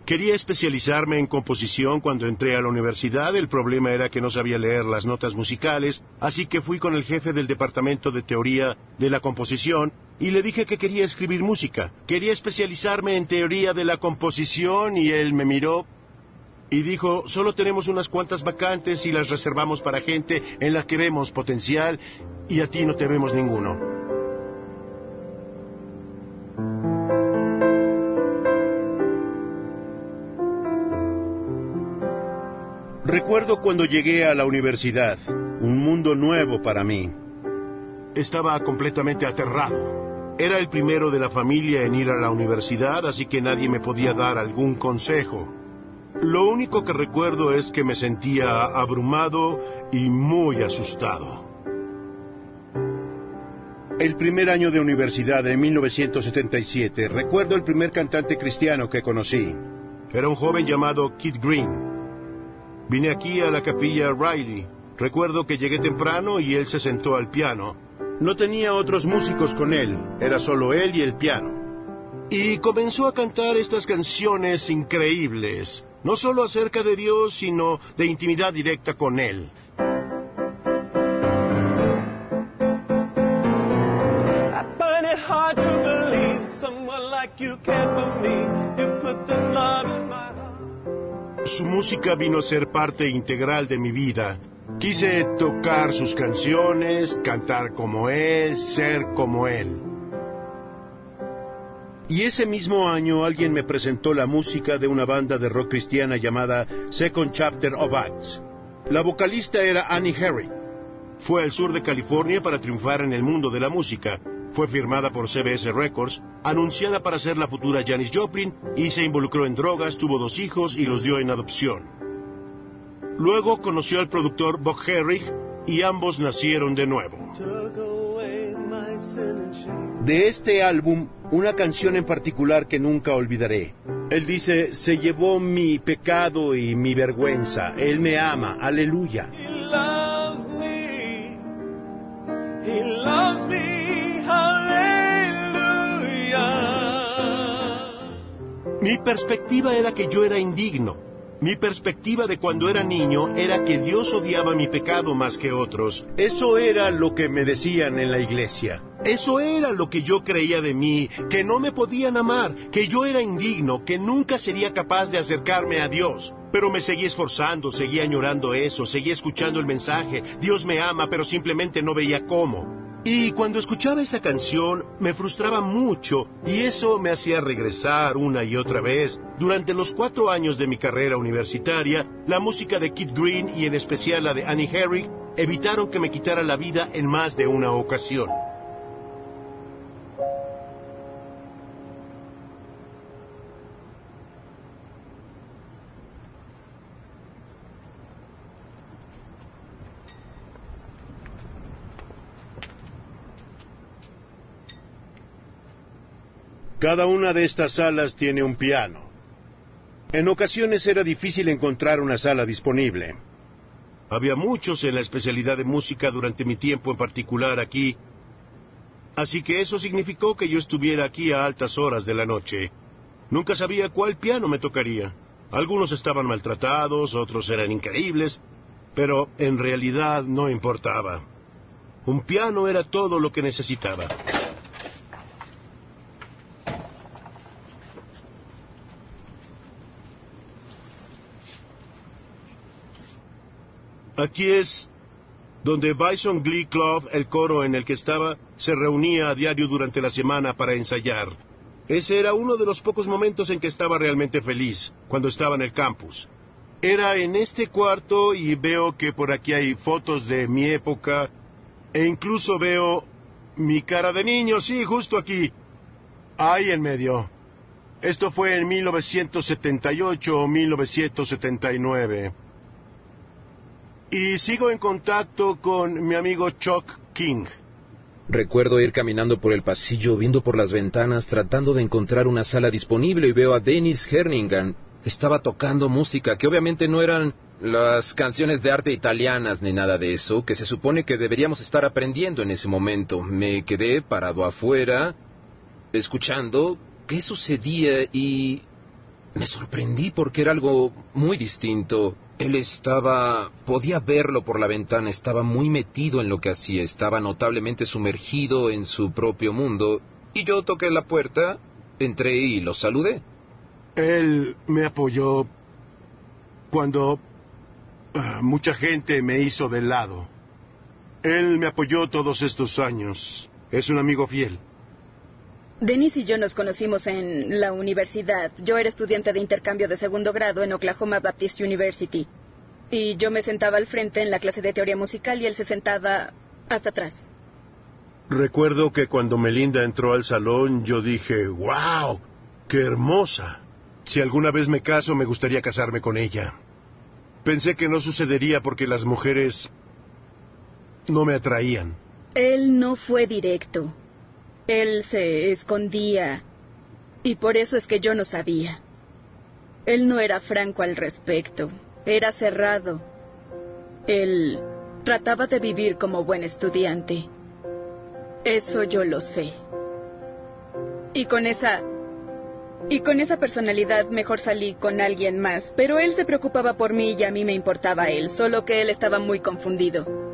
[SPEAKER 5] Quería especializarme en composición cuando entré a la universidad. El problema era que no sabía leer las notas musicales, así que fui con el jefe del departamento de teoría de la composición y le dije que quería escribir música. Quería especializarme en teoría de la composición y él me miró y dijo, solo tenemos unas cuantas vacantes y las reservamos para gente en la que vemos potencial y a ti no te vemos ninguno.
[SPEAKER 10] Recuerdo cuando llegué a la universidad, un mundo nuevo para mí.
[SPEAKER 5] Estaba completamente aterrado. Era el primero de la familia en ir a la universidad, así que nadie me podía dar algún consejo. Lo único que recuerdo es que me sentía abrumado y muy asustado.
[SPEAKER 10] El primer año de universidad en 1977, recuerdo el primer cantante cristiano que conocí.
[SPEAKER 5] Era un joven llamado Kid Green. Vine aquí a la capilla Riley. Recuerdo que llegué temprano y él se sentó al piano.
[SPEAKER 10] No tenía otros músicos con él, era solo él y el piano.
[SPEAKER 5] Y comenzó a cantar estas canciones increíbles, no solo acerca de Dios, sino de intimidad directa con Él. Su música vino a ser parte integral de mi vida. Quise tocar sus canciones, cantar como Él, ser como Él.
[SPEAKER 10] Y ese mismo año alguien me presentó la música de una banda de rock cristiana llamada Second Chapter of Acts. La vocalista era Annie Herring.
[SPEAKER 5] Fue al sur de California para triunfar en el mundo de la música. Fue firmada por CBS Records, anunciada para ser la futura Janis Joplin y se involucró en drogas, tuvo dos hijos y los dio en adopción. Luego conoció al productor Bob Herring y ambos nacieron de nuevo.
[SPEAKER 10] De este álbum, una canción en particular que nunca olvidaré. Él dice, se llevó mi pecado y mi vergüenza. Él me ama. Aleluya.
[SPEAKER 5] Mi perspectiva era que yo era indigno. Mi perspectiva de cuando era niño era que Dios odiaba mi pecado más que otros.
[SPEAKER 10] Eso era lo que me decían en la iglesia.
[SPEAKER 5] Eso era lo que yo creía de mí, que no me podían amar, que yo era indigno, que nunca sería capaz de acercarme a Dios. Pero me seguí esforzando, seguí añorando eso, seguí escuchando el mensaje. Dios me ama, pero simplemente no veía cómo. Y cuando escuchaba esa canción me frustraba mucho y eso me hacía regresar una y otra vez. Durante los cuatro años de mi carrera universitaria, la música de Kid Green y en especial la de Annie Herrick evitaron que me quitara la vida en más de una ocasión.
[SPEAKER 10] Cada una de estas salas tiene un piano. En ocasiones era difícil encontrar una sala disponible.
[SPEAKER 5] Había muchos en la especialidad de música durante mi tiempo en particular aquí. Así que eso significó que yo estuviera aquí a altas horas de la noche. Nunca sabía cuál piano me tocaría. Algunos estaban maltratados, otros eran increíbles, pero en realidad no importaba. Un piano era todo lo que necesitaba. Aquí es donde Bison Glee Club, el coro en el que estaba, se reunía a diario durante la semana para ensayar. Ese era uno de los pocos momentos en que estaba realmente feliz, cuando estaba en el campus. Era en este cuarto y veo que por aquí hay fotos de mi época e incluso veo mi cara de niño, sí, justo aquí, ahí en medio. Esto fue en 1978 o 1979. Y sigo en contacto con mi amigo Chuck King.
[SPEAKER 15] Recuerdo ir caminando por el pasillo, viendo por las ventanas, tratando de encontrar una sala disponible y veo a Dennis Herningan. Estaba tocando música que obviamente no eran las canciones de arte italianas ni nada de eso, que se supone que deberíamos estar aprendiendo en ese momento. Me quedé parado afuera, escuchando qué sucedía y me sorprendí porque era algo muy distinto. Él estaba... podía verlo por la ventana, estaba muy metido en lo que hacía, estaba notablemente sumergido en su propio mundo. Y yo toqué la puerta, entré y lo saludé.
[SPEAKER 5] Él me apoyó cuando ah, mucha gente me hizo de lado. Él me apoyó todos estos años. Es un amigo fiel.
[SPEAKER 4] Dennis y yo nos conocimos en la universidad. Yo era estudiante de intercambio de segundo grado en Oklahoma Baptist University.
[SPEAKER 16] Y yo me sentaba al frente en la clase de teoría musical y él se sentaba hasta atrás.
[SPEAKER 5] Recuerdo que cuando Melinda entró al salón yo dije, ¡Wow! ¡Qué hermosa! Si alguna vez me caso me gustaría casarme con ella. Pensé que no sucedería porque las mujeres no me atraían.
[SPEAKER 16] Él no fue directo. Él se escondía. Y por eso es que yo no sabía. Él no era franco al respecto. Era cerrado. Él trataba de vivir como buen estudiante. Eso yo lo sé. Y con esa... Y con esa personalidad mejor salí con alguien más, pero él se preocupaba por mí y a mí me importaba él, solo que él estaba muy confundido.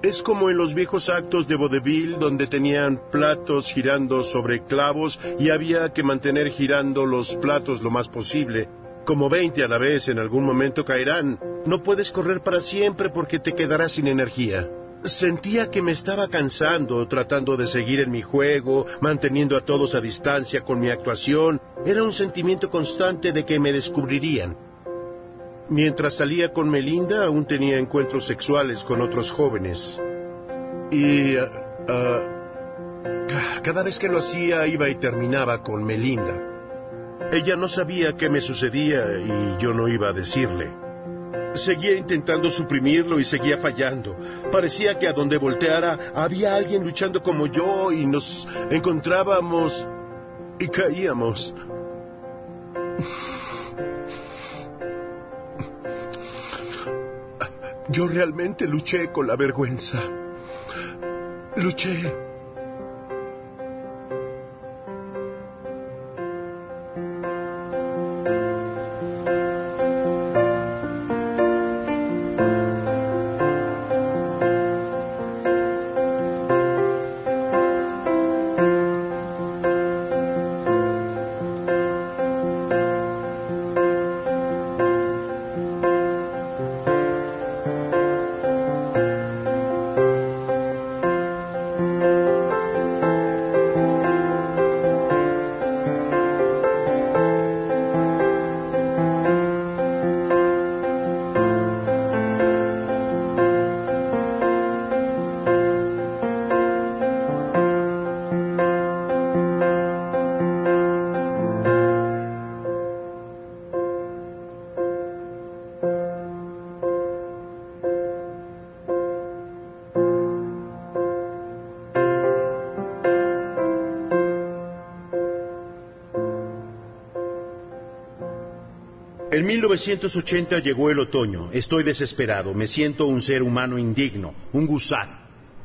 [SPEAKER 5] Es como en los viejos actos de vodevil donde tenían platos girando sobre clavos y había que mantener girando los platos lo más posible. Como veinte a la vez en algún momento caerán. No puedes correr para siempre porque te quedarás sin energía. Sentía que me estaba cansando tratando de seguir en mi juego, manteniendo a todos a distancia con mi actuación. Era un sentimiento constante de que me descubrirían. Mientras salía con Melinda, aún tenía encuentros sexuales con otros jóvenes. Y... ah, ca- cada vez que lo hacía iba y terminaba con Melinda. Ella no sabía qué me sucedía y yo no iba a decirle. Seguía intentando suprimirlo y seguía fallando. Parecía que a donde volteara había alguien luchando como yo y nos encontrábamos y caíamos. Yo realmente luché con la vergüenza. Luché. 1980 llegó el otoño. Estoy desesperado. Me siento un ser humano indigno, un gusano.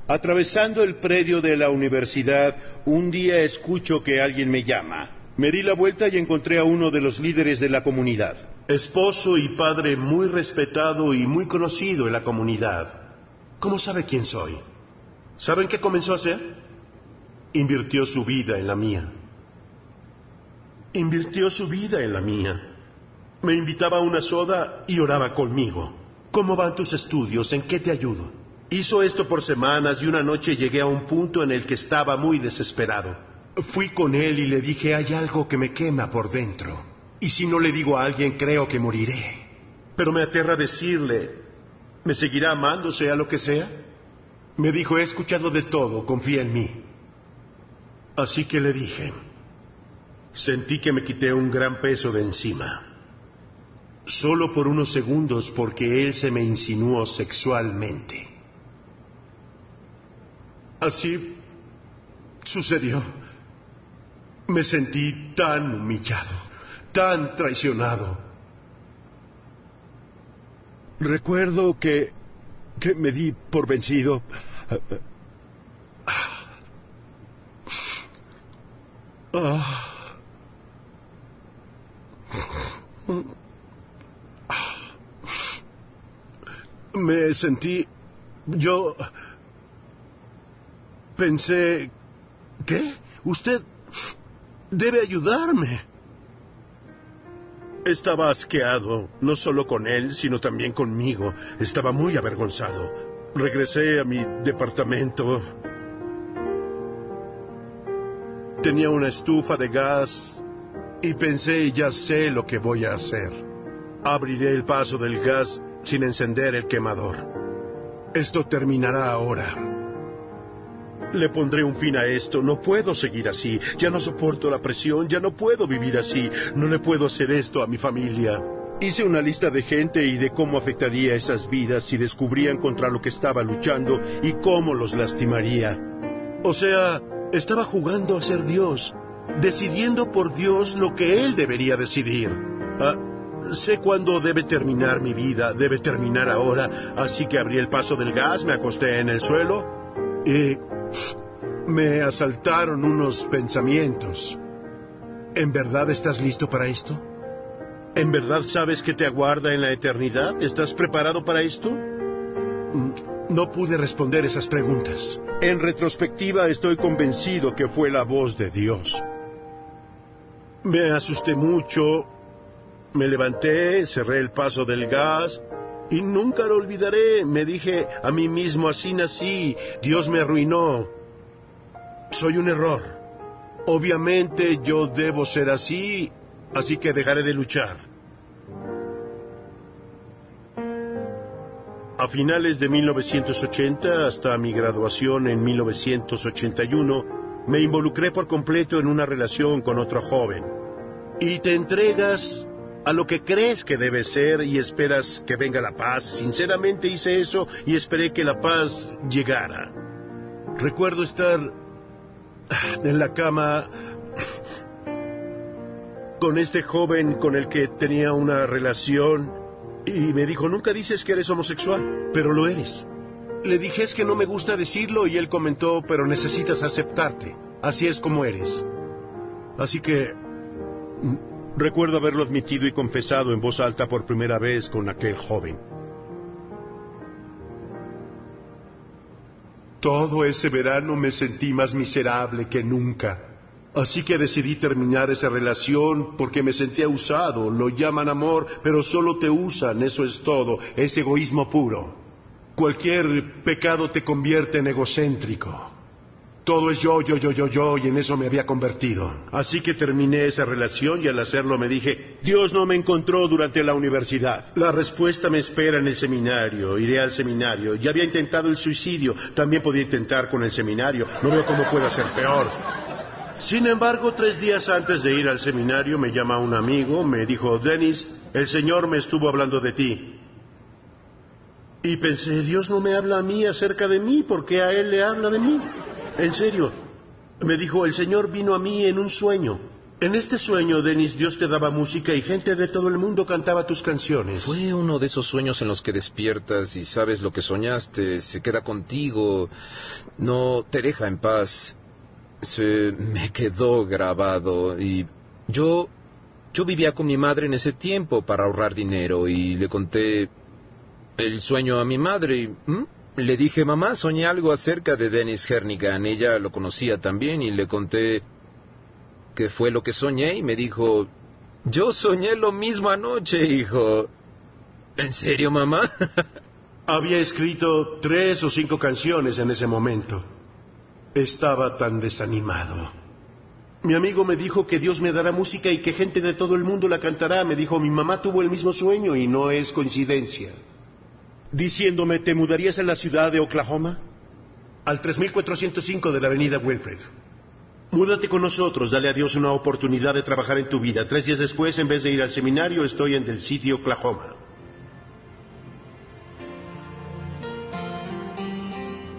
[SPEAKER 5] Atravesando el predio de la universidad, un día escucho que alguien me llama. Me di la vuelta y encontré a uno de los líderes de la comunidad. Esposo y padre muy respetado y muy conocido en la comunidad. ¿Cómo sabe quién soy? ¿Saben qué comenzó a hacer? Invirtió su vida en la mía. Invirtió su vida en la mía. Me invitaba a una soda y oraba conmigo. ¿Cómo van tus estudios? ¿En qué te ayudo? Hizo esto por semanas y una noche llegué a un punto en el que estaba muy desesperado. Fui con él y le dije, hay algo que me quema por dentro. Y si no le digo a alguien, creo que moriré. Pero me aterra decirle, ¿me seguirá amando sea lo que sea? Me dijo, he escuchado de todo, confía en mí. Así que le dije, sentí que me quité un gran peso de encima. Solo por unos segundos porque él se me insinuó sexualmente. Así sucedió. Me sentí tan humillado, tan traicionado. Recuerdo que, que me di por vencido. Ah. Me sentí... Yo... Pensé... ¿Qué? Usted debe ayudarme. Estaba asqueado, no solo con él, sino también conmigo. Estaba muy avergonzado. Regresé a mi departamento. Tenía una estufa de gas y pensé, ya sé lo que voy a hacer. Abriré el paso del gas sin encender el quemador. Esto terminará ahora. Le pondré un fin a esto. No puedo seguir así. Ya no soporto la presión. Ya no puedo vivir así. No le puedo hacer esto a mi familia. Hice una lista de gente y de cómo afectaría esas vidas si descubrían contra lo que estaba luchando y cómo los lastimaría. O sea, estaba jugando a ser Dios, decidiendo por Dios lo que Él debería decidir. Ah, sé cuándo debe terminar mi vida, debe terminar ahora, así que abrí el paso del gas, me acosté en el suelo y me asaltaron unos pensamientos. ¿En verdad estás listo para esto? ¿En verdad sabes que te aguarda en la eternidad? ¿Estás preparado para esto? Mm, No pude responder esas preguntas. En retrospectiva estoy convencido que fue la voz de Dios. Me asusté mucho, me levanté, cerré el paso del gas y nunca lo olvidaré. Me dije a mí mismo, así nací, Dios me arruinó. Soy un error. Obviamente yo debo ser así, así que dejaré de luchar. A finales de 1980 hasta mi graduación en 1981, me involucré por completo en una relación con otro joven. Y te entregas a lo que crees que debe ser y esperas que venga la paz. Sinceramente hice eso y esperé que la paz llegara. Recuerdo estar en la cama con este joven con el que tenía una relación y me dijo, nunca dices que eres homosexual, pero lo eres. Le dije, es que no me gusta decirlo y él comentó, pero necesitas aceptarte. Así es como eres. Así que recuerdo haberlo admitido y confesado en voz alta por primera vez con aquel joven. Todo ese verano me sentí más miserable que nunca. Así que decidí terminar esa relación porque me sentía usado. Lo llaman amor, pero solo te usan, eso es todo. Es egoísmo puro. Cualquier pecado te convierte en egocéntrico. Todo es yo, yo, yo, yo, yo, y en eso me había convertido. Así que terminé esa relación y al hacerlo me dije, Dios no me encontró durante la universidad. La respuesta me espera en el seminario, iré al seminario. Ya había intentado el suicidio, también podía intentar con el seminario. No veo cómo pueda ser peor. Sin embargo, tres días antes de ir al seminario me llama un amigo, me dijo, Dennis, el Señor me estuvo hablando de ti. Y pensé, Dios no me habla a mí acerca de mí, porque a Él le habla de mí. En serio. Me dijo, el Señor vino a mí en un sueño. En este sueño, Dennis, Dios te daba música y gente de todo el mundo cantaba tus canciones.
[SPEAKER 15] Fue uno de esos sueños en los que despiertas y sabes lo que soñaste, se queda contigo, no te deja en paz. Se me quedó grabado y yo yo vivía con mi madre en ese tiempo para ahorrar dinero y le conté el sueño a mi madre y. le dije, mamá, soñé algo acerca de Dennis Hernigan. Ella lo conocía también y le conté qué fue lo que soñé y me dijo, yo soñé lo mismo anoche, hijo. ¿En serio, mamá?
[SPEAKER 5] Había escrito tres o cinco canciones en ese momento. Estaba tan desanimado. Mi amigo me dijo que Dios me dará música y que gente de todo el mundo la cantará. Me dijo, mi mamá tuvo el mismo sueño y no es coincidencia. Diciéndome, ¿te mudarías a la ciudad de Oklahoma? Al 3405 de la avenida Wilfred. Múdate con nosotros, dale a Dios una oportunidad de trabajar en tu vida. Tres días después, en vez de ir al seminario, estoy en Del City, Oklahoma.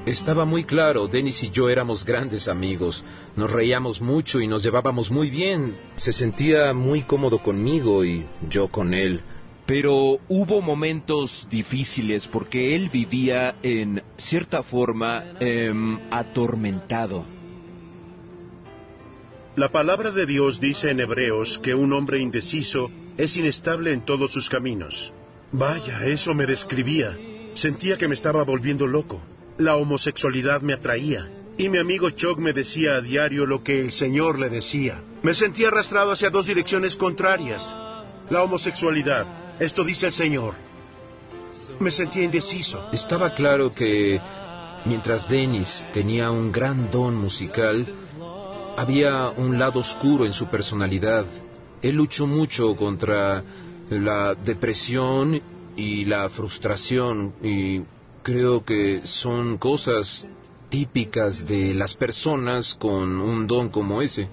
[SPEAKER 15] Estaba muy claro, Dennis y yo éramos grandes amigos. Nos reíamos mucho y nos llevábamos muy bien. Se sentía muy cómodo conmigo y yo con él.
[SPEAKER 17] Pero hubo momentos difíciles porque él vivía en cierta forma em, atormentado.
[SPEAKER 5] La palabra de Dios dice en Hebreos que un hombre indeciso es inestable en todos sus caminos. Vaya, eso me describía. Sentía que me estaba volviendo loco. La homosexualidad me atraía. Y mi amigo Chuck me decía a diario lo que el Señor le decía. Me sentía arrastrado hacia dos direcciones contrarias. La homosexualidad. Esto dice el Señor. Me sentía indeciso.
[SPEAKER 15] Estaba claro que mientras Dennis tenía un gran don musical, había un lado oscuro en su personalidad. Él luchó mucho contra la depresión y la frustración y creo que son cosas típicas de las personas con un don como ese.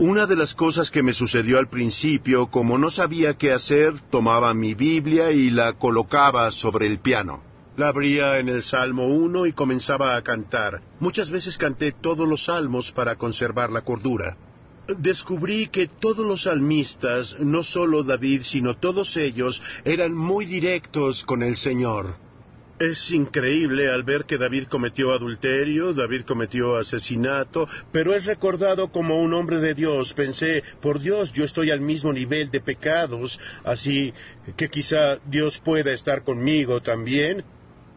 [SPEAKER 5] Una de las cosas que me sucedió al principio, como no sabía qué hacer, tomaba mi Biblia y la colocaba sobre el piano. La abría en el Salmo 1 y comenzaba a cantar. Muchas veces canté todos los salmos para conservar la cordura. Descubrí que todos los salmistas, no solo David, sino todos ellos, eran muy directos con el Señor. Es increíble al ver que David cometió adulterio, David cometió asesinato, pero es recordado como un hombre de Dios. Pensé, por Dios, yo estoy al mismo nivel de pecados, así que quizá Dios pueda estar conmigo también.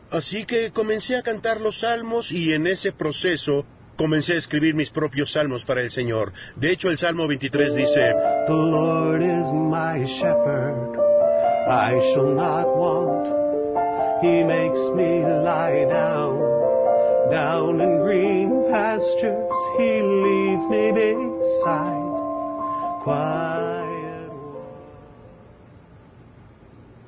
[SPEAKER 5] Así que comencé a cantar los salmos y en ese proceso comencé a escribir mis propios salmos para el Señor. De hecho, el Salmo 23 dice,
[SPEAKER 11] The Lord is my shepherd, I shall not want. He makes me lie down, down in green pastures. He leads me beside quiet.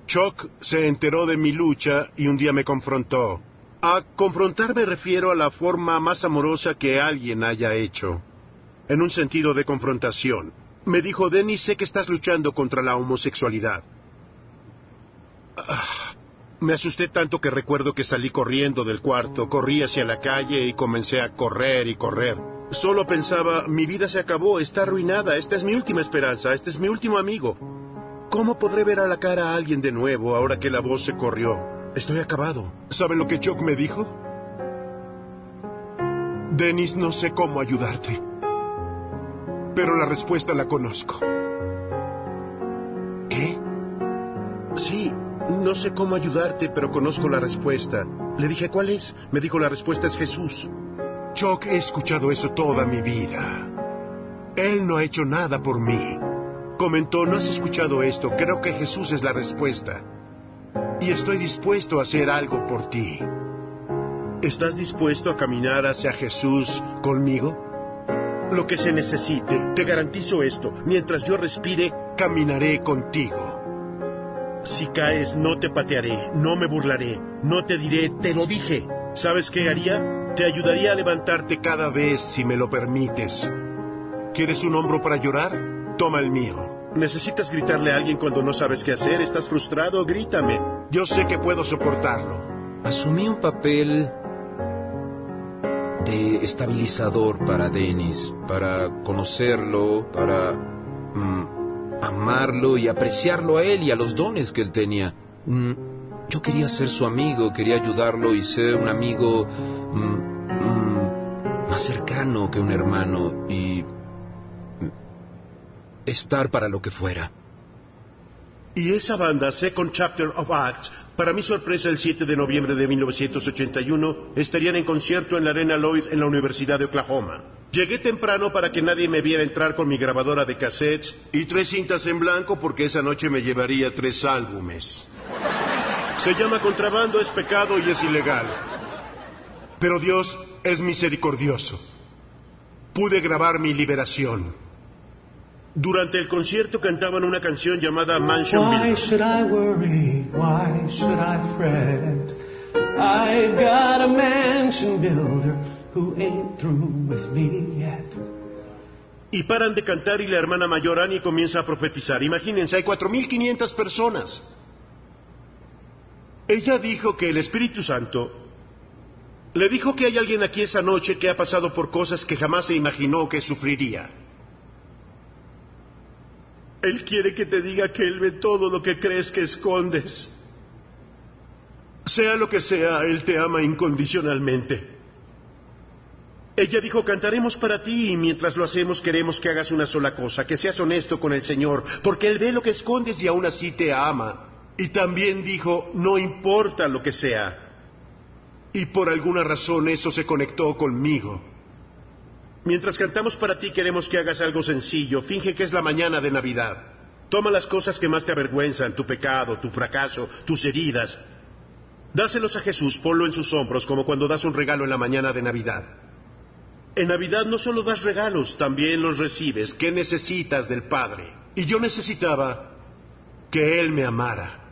[SPEAKER 5] Chuck se enteró de mi lucha y un día me confrontó. A confrontar me refiero a la forma más amorosa que alguien haya hecho. En un sentido de confrontación. Me dijo, Dennis, sé que estás luchando contra la homosexualidad. Ah, me asusté tanto que recuerdo que salí corriendo del cuarto, corrí hacia la calle y comencé a correr y correr. Solo pensaba, mi vida se acabó, está arruinada, esta es mi última esperanza, este es mi último amigo. ¿Cómo podré ver a la cara a alguien de nuevo ahora que la voz se corrió? Estoy acabado. ¿Saben lo que Chuck me dijo? Dennis, no sé cómo ayudarte. Pero la respuesta la conozco. ¿Qué? Sí, no sé cómo ayudarte, pero conozco la respuesta. Le dije, ¿cuál es? Me dijo, la respuesta es Jesús. Chuck, he escuchado eso toda mi vida. Él no ha hecho nada por mí. Comentó, no has escuchado esto, creo que Jesús es la respuesta. Y estoy dispuesto a hacer algo por ti. ¿Estás dispuesto a caminar hacia Jesús conmigo? Lo que se necesite, te garantizo esto, mientras yo respire, caminaré contigo. Si caes, no te patearé, no me burlaré, no te diré, te lo dije. ¿Sabes qué haría? Te ayudaría a levantarte cada vez si me lo permites. ¿Quieres un hombro para llorar? Toma el mío. ¿Necesitas gritarle a alguien cuando no sabes qué hacer? ¿Estás frustrado? Grítame. Yo sé que puedo soportarlo.
[SPEAKER 15] Asumí un papel de estabilizador para Dennis, para conocerlo, para mm, amarlo y apreciarlo a él y a los dones que él tenía. Mm, yo quería ser su amigo, quería ayudarlo y ser un amigo mm, mm, más cercano que un hermano y estar para lo que fuera.
[SPEAKER 5] Y esa banda, Second Chapter of Acts, para mi sorpresa el 7 de noviembre de 1981, estarían en concierto en la Arena Lloyd en la Universidad de Oklahoma. Llegué temprano para que nadie me viera entrar con mi grabadora de cassettes y tres cintas en blanco porque esa noche me llevaría tres álbumes. Se llama contrabando, es pecado y es ilegal. Pero Dios es misericordioso. Pude grabar mi liberación. Durante el concierto cantaban una canción llamada Mansion
[SPEAKER 11] Why should I worry? Why should I fret? I've got a mansion builder who ain't through with me yet.
[SPEAKER 5] Y paran de cantar y la hermana mayor Annie comienza a profetizar. Imagínense, hay 4.500 personas. Ella dijo que el Espíritu Santo le dijo que hay alguien aquí esa noche que ha pasado por cosas que jamás se imaginó que sufriría. Él quiere que te diga que Él ve todo lo que crees que escondes. Sea lo que sea, Él te ama incondicionalmente. Ella dijo, cantaremos para ti y mientras lo hacemos queremos que hagas una sola cosa, que seas honesto con el Señor, porque Él ve lo que escondes y aún así te ama. Y también dijo, no importa lo que sea. Y por alguna razón eso se conectó conmigo. Mientras cantamos para ti queremos que hagas algo sencillo, finge que es la mañana de Navidad. Toma las cosas que más te avergüenzan, tu pecado, tu fracaso, tus heridas. Dáselos a Jesús, ponlo en sus hombros como cuando das un regalo en la mañana de Navidad. En Navidad no solo das regalos, también los recibes. ¿Qué necesitas del Padre? Y yo necesitaba que Él me amara.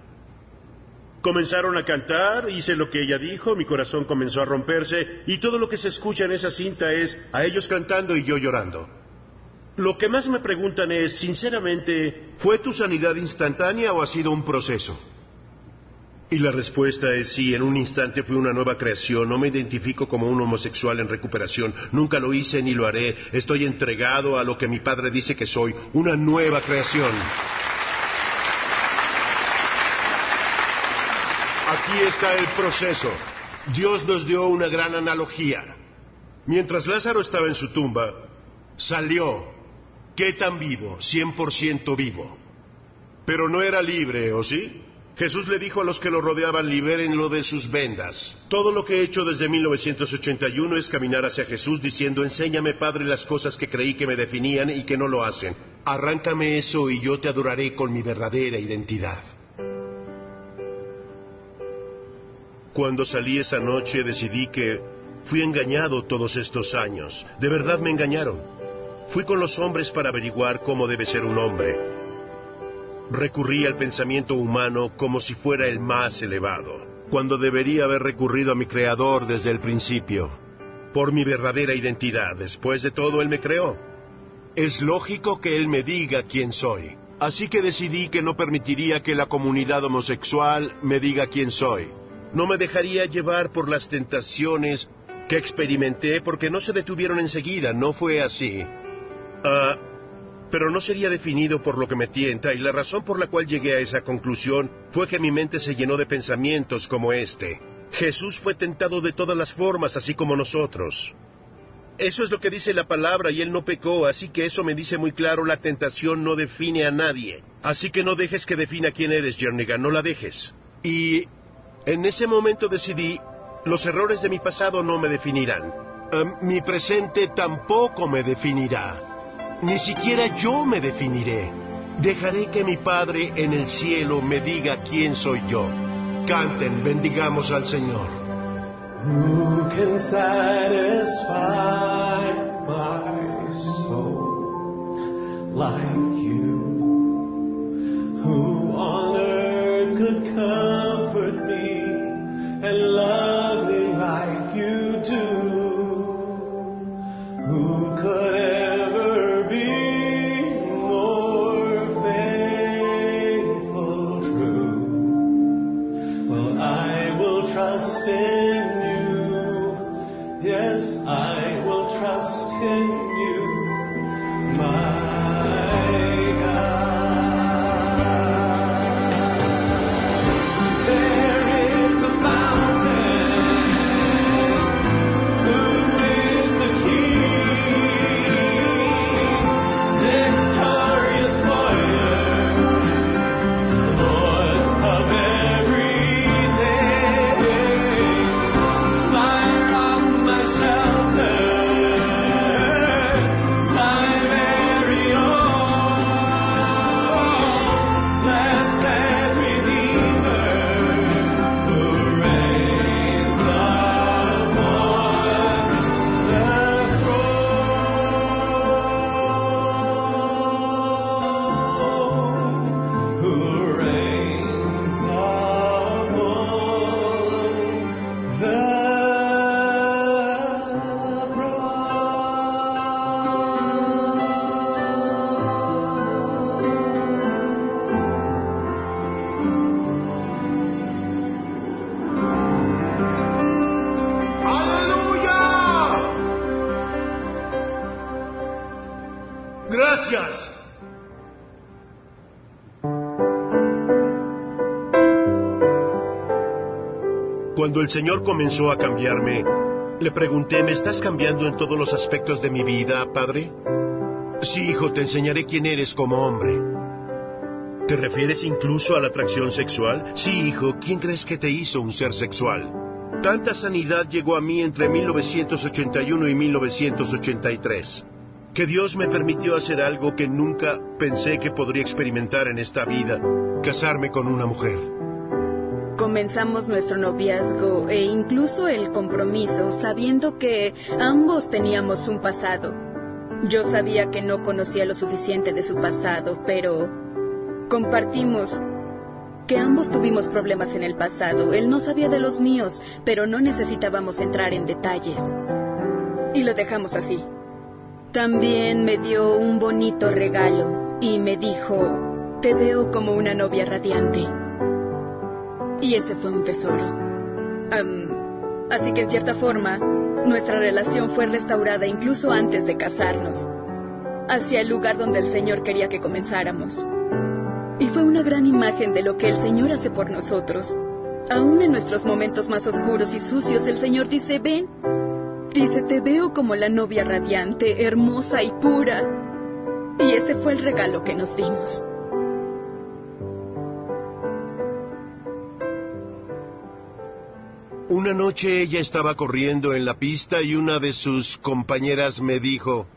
[SPEAKER 5] Comenzaron a cantar, hice lo que ella dijo, mi corazón comenzó a romperse y todo lo que se escucha en esa cinta es a ellos cantando y yo llorando. Lo que más me preguntan es, sinceramente, ¿fue tu sanidad instantánea o ha sido un proceso? Y la respuesta es sí, en un instante fui una nueva creación, no me identifico como un homosexual en recuperación, nunca lo hice ni lo haré, estoy entregado a lo que mi padre dice que soy, una nueva creación. Aquí está el proceso. Dios nos dio una gran analogía. Mientras Lázaro estaba en su tumba, salió. ¿Qué tan vivo? 100% vivo. Pero no era libre, ¿o sí? Jesús le dijo a los que lo rodeaban, libérenlo de sus vendas. Todo lo que he hecho desde 1981 es caminar hacia Jesús diciendo, enséñame, Padre, las cosas que creí que me definían y que no lo hacen. Arráncame eso y yo te adoraré con mi verdadera identidad. Cuando salí esa noche decidí que fui engañado todos estos años. De verdad me engañaron. Fui con los hombres para averiguar cómo debe ser un hombre. Recurrí al pensamiento humano como si fuera el más elevado, cuando debería haber recurrido a mi Creador desde el principio, por mi verdadera identidad. Después de todo, Él me creó. Es lógico que Él me diga quién soy. Así que decidí que no permitiría que la comunidad homosexual me diga quién soy. No me dejaría llevar por las tentaciones que experimenté porque no se detuvieron enseguida, no fue así. Ah, pero no sería definido por lo que me tienta y la razón por la cual llegué a esa conclusión fue que mi mente se llenó de pensamientos como este. Jesús fue tentado de todas las formas, así como nosotros. Eso es lo que dice la palabra y él no pecó, así que eso me dice muy claro, la tentación no define a nadie. Así que no dejes que defina quién eres, Jernigan, no la dejes. Y en ese momento decidí, los errores de mi pasado no me definirán. Em, mi presente tampoco me definirá. Ni siquiera yo me definiré. Dejaré que mi Padre en el cielo me diga quién soy yo. Canten, bendigamos al Señor.
[SPEAKER 11] Who can satisfy my soul like you?
[SPEAKER 5] El Señor comenzó a cambiarme, le pregunté, ¿me estás cambiando en todos los aspectos de mi vida, Padre? Sí, hijo, te enseñaré quién eres como hombre. ¿Te refieres incluso a la atracción sexual? Sí, hijo, ¿quién crees que te hizo un ser sexual? Tanta sanidad llegó a mí entre 1981 y 1983, que Dios me permitió hacer algo que nunca pensé que podría experimentar en esta vida, casarme con una mujer.
[SPEAKER 16] Comenzamos nuestro noviazgo e incluso el compromiso sabiendo que ambos teníamos un pasado. Yo sabía que no conocía lo suficiente de su pasado, pero compartimos porque ambos tuvimos problemas en el pasado. Él no sabía de los míos, pero no necesitábamos entrar en detalles. Y lo dejamos así. También me dio un bonito regalo y me dijo, te veo como una novia radiante. Y ese fue un tesoro. Así que en cierta forma, nuestra relación fue restaurada incluso antes de casarnos, hacia el lugar donde el Señor quería que comenzáramos. Y fue una gran imagen de lo que el Señor hace por nosotros. Aún en nuestros momentos más oscuros y sucios, el Señor dice, ven, dice, te veo como la novia radiante, hermosa y pura. Y ese fue el regalo que nos dimos.
[SPEAKER 5] Una noche ella estaba corriendo en la pista y una de sus compañeras me dijo,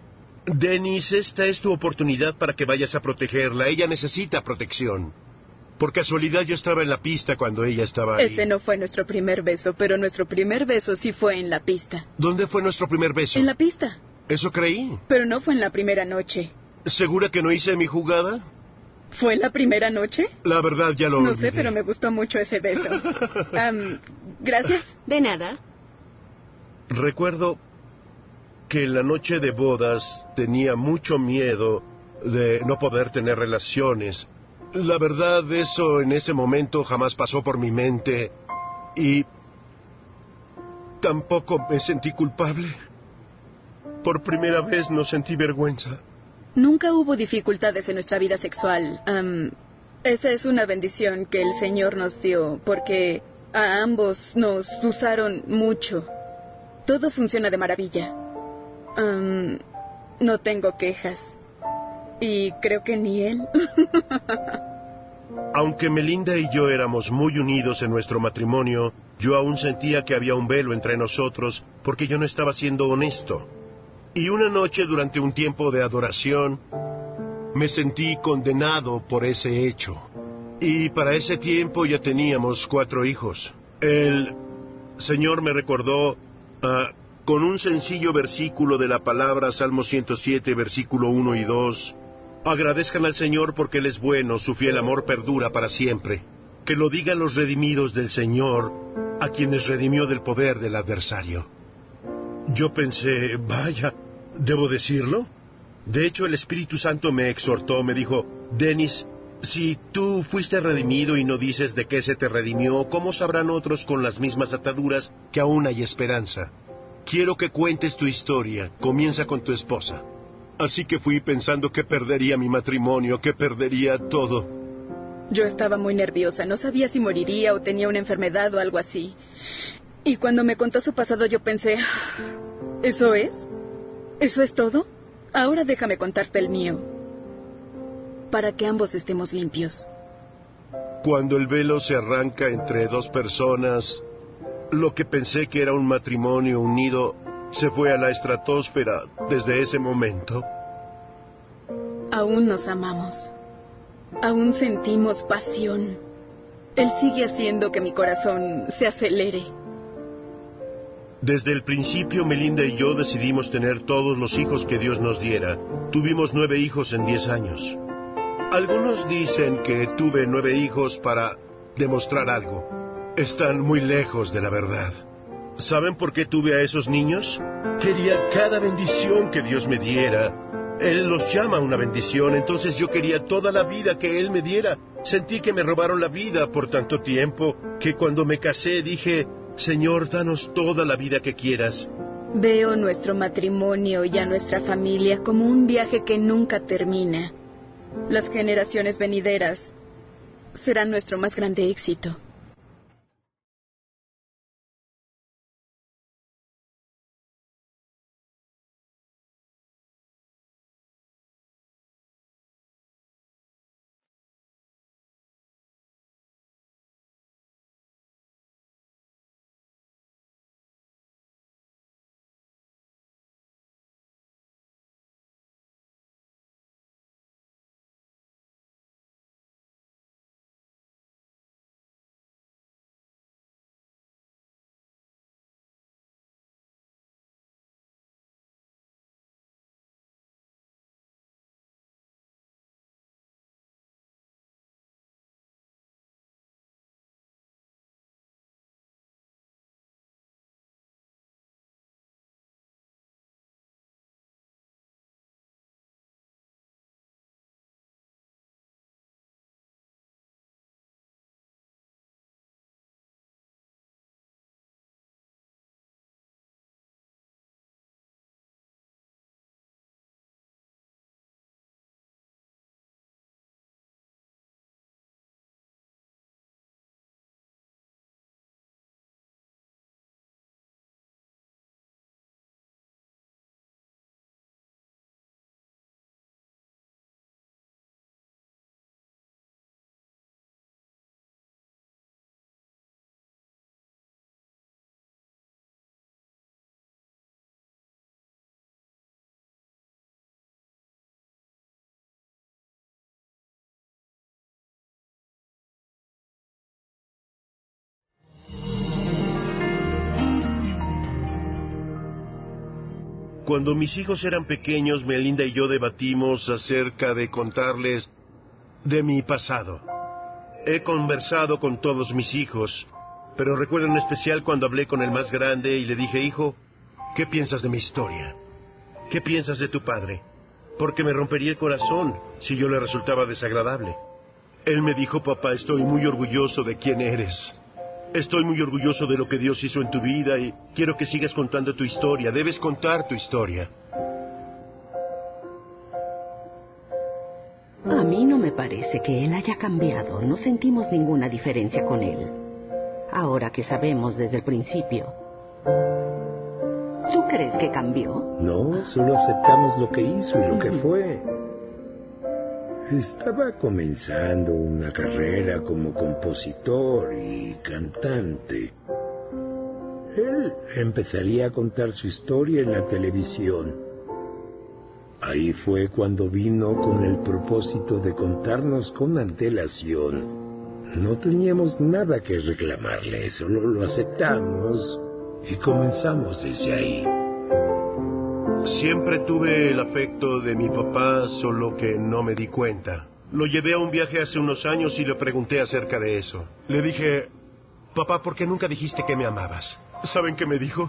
[SPEAKER 5] Dennis, esta es tu oportunidad para que vayas a protegerla. Ella necesita protección. Por casualidad yo estaba en la pista cuando ella estaba ahí.
[SPEAKER 16] Ese no fue nuestro primer beso, pero nuestro primer beso sí fue en la pista.
[SPEAKER 5] ¿Dónde fue nuestro primer beso?
[SPEAKER 16] En la pista,
[SPEAKER 5] Eso creí.
[SPEAKER 16] pero no fue en la primera noche.
[SPEAKER 5] ¿Segura que no hice mi jugada?
[SPEAKER 16] ¿Fue la primera noche?
[SPEAKER 5] La verdad ya lo
[SPEAKER 16] No
[SPEAKER 5] olvidé.
[SPEAKER 16] sé, pero me gustó mucho ese beso. Gracias.
[SPEAKER 4] De nada.
[SPEAKER 5] Recuerdo que en la noche de bodas tenía mucho miedo de no poder tener relaciones. La verdad, eso en ese momento jamás pasó por mi mente y tampoco me sentí culpable. Por primera vez no sentí vergüenza.
[SPEAKER 16] Nunca hubo dificultades en nuestra vida sexual. Esa es una bendición que el Señor nos dio, porque a ambos nos usaron mucho. Todo funciona de maravilla. No tengo quejas. Y creo que ni él.
[SPEAKER 5] Aunque Melinda y yo éramos muy unidos en nuestro matrimonio, yo aún sentía que había un velo entre nosotros porque yo no estaba siendo honesto. Y una noche durante un tiempo de adoración, me sentí condenado por ese hecho. Y para ese tiempo ya teníamos cuatro hijos. El Señor me recordó ah, con un sencillo versículo de la palabra Salmo 107, versículo 1 y 2. Agradezcan al Señor porque Él es bueno, su fiel amor perdura para siempre. Que lo digan los redimidos del Señor, a quienes redimió del poder del adversario. Yo pensé, vaya, ¿debo decirlo? De hecho, el Espíritu Santo me exhortó, me dijo, Denis, si tú fuiste redimido y no dices de qué se te redimió, ¿cómo sabrán otros con las mismas ataduras que aún hay esperanza? Quiero que cuentes tu historia. Comienza con tu esposa. Así que fui pensando que perdería mi matrimonio, que perdería todo.
[SPEAKER 16] Yo estaba muy nerviosa, no sabía si moriría o tenía una enfermedad o algo así. Y cuando me contó su pasado yo pensé, ¿eso es? ¿Eso es todo? Ahora déjame contarte el mío. Para que ambos estemos limpios.
[SPEAKER 5] Cuando el velo se arranca entre dos personas, lo que pensé que era un matrimonio unido se fue a la estratosfera desde ese momento.
[SPEAKER 16] Aún nos amamos. Aún sentimos pasión. Él sigue haciendo que mi corazón se acelere.
[SPEAKER 5] Desde el principio, Melinda y yo decidimos tener todos los hijos que Dios nos diera. Tuvimos nueve hijos en diez años. Algunos dicen que tuve nueve hijos para demostrar algo. Están muy lejos de la verdad. ¿Saben por qué tuve a esos niños? Quería cada bendición que Dios me diera. Él los llama una bendición, entonces yo quería toda la vida que Él me diera. Sentí que me robaron la vida por tanto tiempo que cuando me casé dije, Señor, danos toda la vida que quieras.
[SPEAKER 16] Veo nuestro matrimonio y a nuestra familia como un viaje que nunca termina. Las generaciones venideras serán nuestro más grande éxito.
[SPEAKER 5] Cuando mis hijos eran pequeños, Melinda y yo debatimos acerca de contarles de mi pasado. He conversado con todos mis hijos, pero recuerdo en especial cuando hablé con el más grande y le dije, hijo, ¿qué piensas de mi historia? ¿Qué piensas de tu padre? Porque me rompería el corazón si yo le resultaba desagradable. Él me dijo, papá, estoy muy orgulloso de quién eres. Estoy muy orgulloso de lo que Dios hizo en tu vida y quiero que sigas contando tu historia. Debes contar tu historia.
[SPEAKER 8] A mí no me parece que él haya cambiado. No sentimos ninguna diferencia con él. Ahora que sabemos desde el principio. ¿Tú crees que cambió?
[SPEAKER 9] No, solo aceptamos lo que hizo y lo que fue. Estaba comenzando una carrera como compositor y cantante. Él empezaría a contar su historia en la televisión. Ahí fue cuando vino con el propósito de contarnos con antelación. No teníamos nada que reclamarle, solo lo aceptamos y comenzamos desde ahí.
[SPEAKER 5] Siempre tuve el afecto de mi papá, solo que no me di cuenta. Lo llevé a un viaje hace unos años y le pregunté acerca de eso. Le dije, papá, ¿por qué nunca dijiste que me amabas? ¿Saben qué me dijo?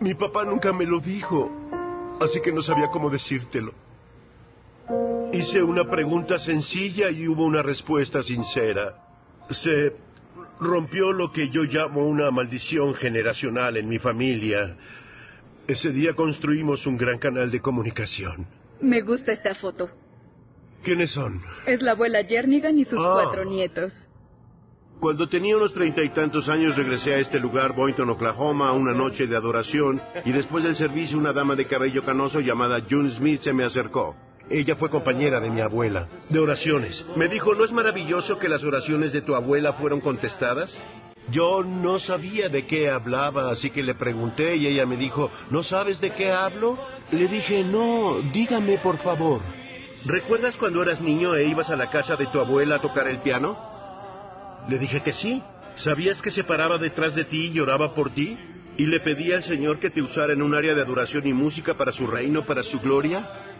[SPEAKER 5] Mi papá nunca me lo dijo, así que no sabía cómo decírtelo. Hice una pregunta sencilla y hubo una respuesta sincera. Se rompió lo que yo llamo una maldición generacional en mi familia. Ese día construimos un gran canal de comunicación.
[SPEAKER 16] Me gusta esta foto.
[SPEAKER 5] ¿Quiénes son?
[SPEAKER 16] Es la abuela Jernigan y sus
[SPEAKER 5] Ah.
[SPEAKER 16] cuatro nietos.
[SPEAKER 5] Cuando tenía unos treinta y tantos años regresé a este lugar, Boynton, Oklahoma, a una noche de adoración y después del servicio una dama de cabello canoso llamada June Smith se me acercó. Ella fue compañera de mi abuela, de oraciones. Me dijo, ¿no es maravilloso que las oraciones de tu abuela fueron contestadas? Yo no sabía de qué hablaba, así que le pregunté y ella me dijo, ¿no sabes de qué hablo? Le dije, no, dígame por favor. ¿Recuerdas cuando eras niño e ibas a la casa de tu abuela a tocar el piano? Le dije que sí. ¿Sabías que se paraba detrás de ti y lloraba por ti? ¿Y le pedía al Señor que te usara en un área de adoración y música para su reino, para su gloria?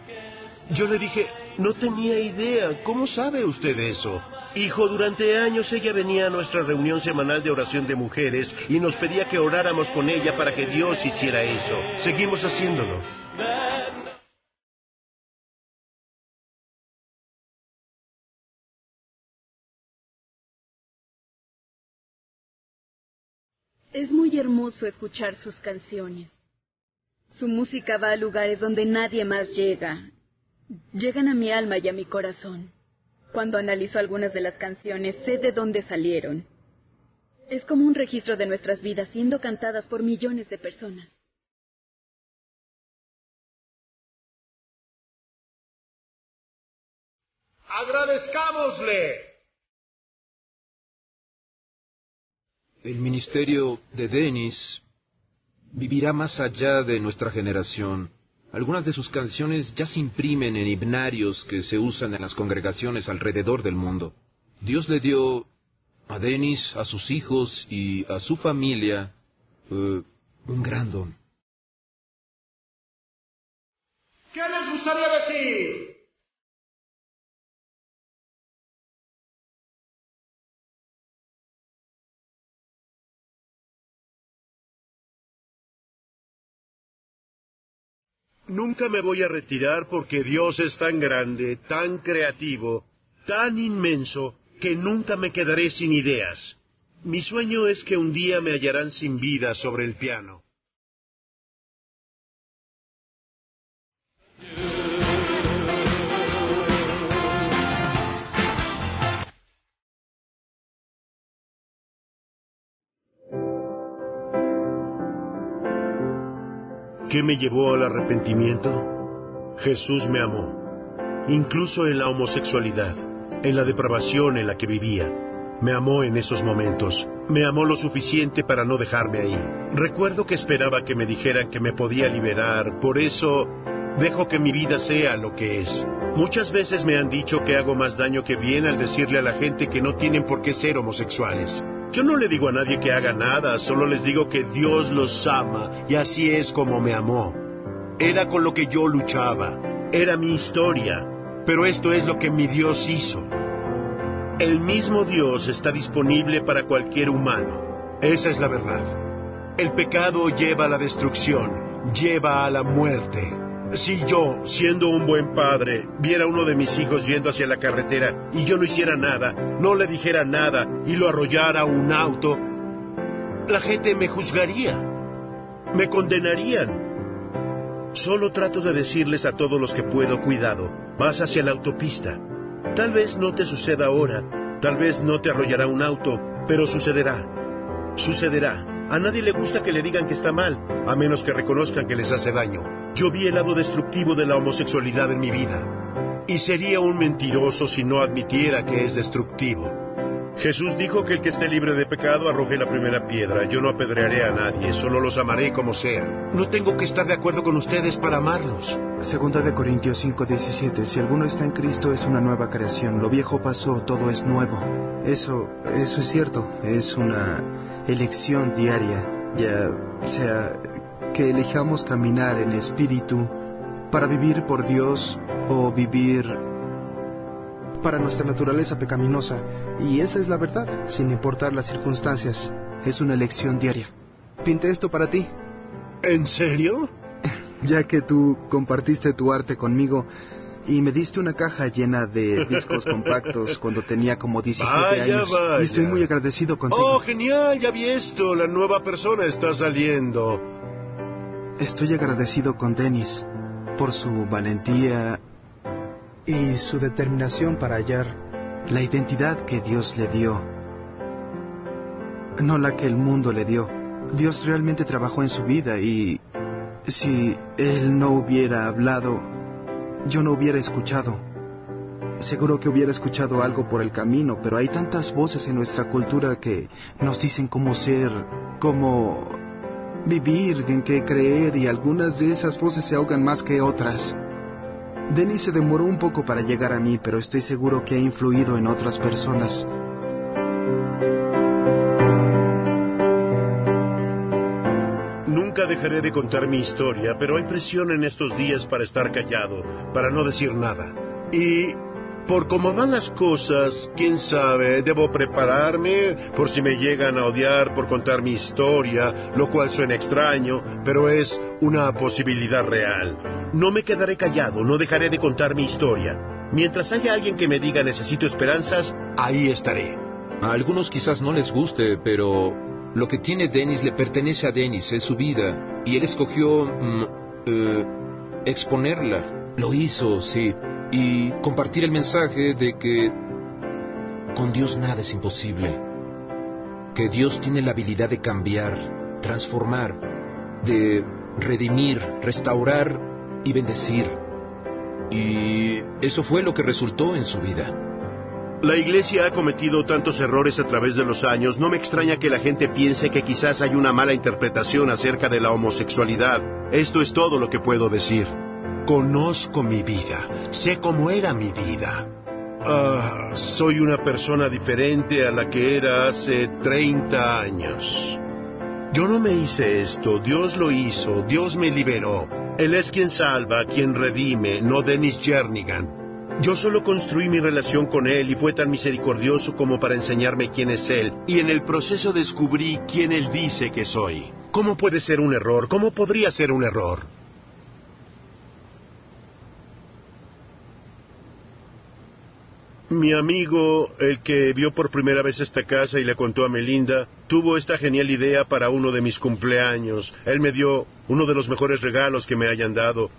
[SPEAKER 5] Yo le dije, no tenía idea. ¿Cómo sabe usted eso? Hijo, durante años ella venía a nuestra reunión semanal de oración de mujeres y nos pedía que oráramos con ella para que Dios hiciera eso. Seguimos haciéndolo.
[SPEAKER 16] Es muy hermoso escuchar sus canciones. Su música va a lugares donde nadie más llega. Llegan a mi alma y a mi corazón. Cuando analizo algunas de las canciones, sé de dónde salieron. Es como un registro de nuestras vidas siendo cantadas por millones de personas.
[SPEAKER 5] Agradezcámosle.
[SPEAKER 15] El ministerio de Dennis vivirá más allá de nuestra generación. Algunas de sus canciones ya se imprimen en himnarios que se usan en las congregaciones alrededor del mundo. Dios le dio a Dennis, a sus hijos y a su familia eh, un gran don.
[SPEAKER 5] ¿Qué les gustaría decir? Nunca me voy a retirar porque Dios es tan grande, tan creativo, tan inmenso, que nunca me quedaré sin ideas. Mi sueño es que un día me hallarán sin vida sobre el piano. ¿Qué me llevó al arrepentimiento? Jesús me amó, incluso en la homosexualidad, en la depravación en la que vivía. Me amó en esos momentos. Me amó lo suficiente para no dejarme ahí. Recuerdo que esperaba que me dijeran que me podía liberar, por eso dejo que mi vida sea lo que es. Muchas veces me han dicho que hago más daño que bien al decirle a la gente que no tienen por qué ser homosexuales. Yo no le digo a nadie que haga nada, solo les digo que Dios los ama y así es como me amó. Era con lo que yo luchaba, era mi historia, pero esto es lo que mi Dios hizo. El mismo Dios está disponible para cualquier humano. Esa es la verdad. El pecado lleva a la destrucción, lleva a la muerte. Si yo, siendo un buen padre, viera a uno de mis hijos yendo hacia la carretera y yo no hiciera nada, no le dijera nada y lo arrollara un auto, la gente me juzgaría, me condenarían. Solo trato de decirles a todos los que puedo, cuidado, vas hacia la autopista. Tal vez no te suceda ahora, tal vez no te arrollará un auto, pero sucederá. Sucederá. A nadie le gusta que le digan que está mal, a menos que reconozcan que les hace daño. Yo vi el lado destructivo de la homosexualidad en mi vida. Y sería un mentiroso si no admitiera que es destructivo. Jesús dijo que el que esté libre de pecado arroje la primera piedra. Yo no apedrearé a nadie, solo los amaré como sea. No tengo que estar de acuerdo con ustedes para amarlos.
[SPEAKER 14] Segunda de Corintios 5:17, si alguno está en Cristo es una nueva creación, lo viejo pasó, todo es nuevo. Eso, eso es cierto, es una elección diaria, ya sea que elijamos caminar en espíritu para vivir por Dios o vivir para nuestra naturaleza pecaminosa. Y esa es la verdad, sin importar las circunstancias. Es una elección diaria. Pinté esto para ti.
[SPEAKER 5] ¿En serio?
[SPEAKER 14] Ya que tú compartiste tu arte conmigo y me diste una caja llena de discos compactos cuando tenía como 17
[SPEAKER 5] Vaya,
[SPEAKER 14] años.
[SPEAKER 5] vaya.
[SPEAKER 14] Y estoy muy agradecido contigo.
[SPEAKER 5] Oh, genial, ya vi esto. La nueva persona está saliendo.
[SPEAKER 14] Estoy agradecido con Dennis por su valentía y su determinación para hallar la identidad que Dios le dio, no la que el mundo le dio. Dios realmente trabajó en su vida y si Él no hubiera hablado, yo no hubiera escuchado. Seguro que hubiera escuchado algo por el camino, pero hay tantas voces en nuestra cultura que nos dicen cómo ser, cómo vivir, en qué creer, y algunas de esas voces se ahogan más que otras. Dennis se demoró un poco para llegar a mí, pero estoy seguro que ha influido en otras personas.
[SPEAKER 5] Nunca dejaré de contar mi historia, pero hay presión en estos días para estar callado, para no decir nada. Y por cómo van las cosas, quién sabe, debo prepararme por si me llegan a odiar por contar mi historia, lo cual suena extraño, pero es una posibilidad real. No me quedaré callado, no dejaré de contar mi historia. Mientras haya alguien que me diga necesito esperanzas, ahí estaré.
[SPEAKER 15] A algunos quizás no les guste, pero lo que tiene Dennis le pertenece a Dennis, es su vida. Y él escogió mm, eh, exponerla. Lo hizo, sí. Y compartir el mensaje de que con Dios nada es imposible. Que Dios tiene la habilidad de cambiar, transformar, de redimir, restaurar y bendecir. Y eso fue lo que resultó en su vida.
[SPEAKER 5] La iglesia ha cometido tantos errores a través de los años, no me extraña que la gente piense que quizás hay una mala interpretación acerca de la homosexualidad. Esto es todo lo que puedo decir. Conozco mi vida, sé cómo era mi vida. Ah, soy una persona diferente a la que era hace 30 años. Yo no me hice esto, Dios lo hizo, Dios me liberó. Él es quien salva, quien redime, no Dennis Jernigan. Yo solo construí mi relación con Él y fue tan misericordioso como para enseñarme quién es Él, y en el proceso descubrí quién Él dice que soy. ¿Cómo puede ser un error? ¿Cómo podría ser un error? Mi amigo, el que vio por primera vez esta casa y le contó a Melinda, tuvo esta genial idea para uno de mis cumpleaños. Él me dio uno de los mejores regalos que me hayan dado.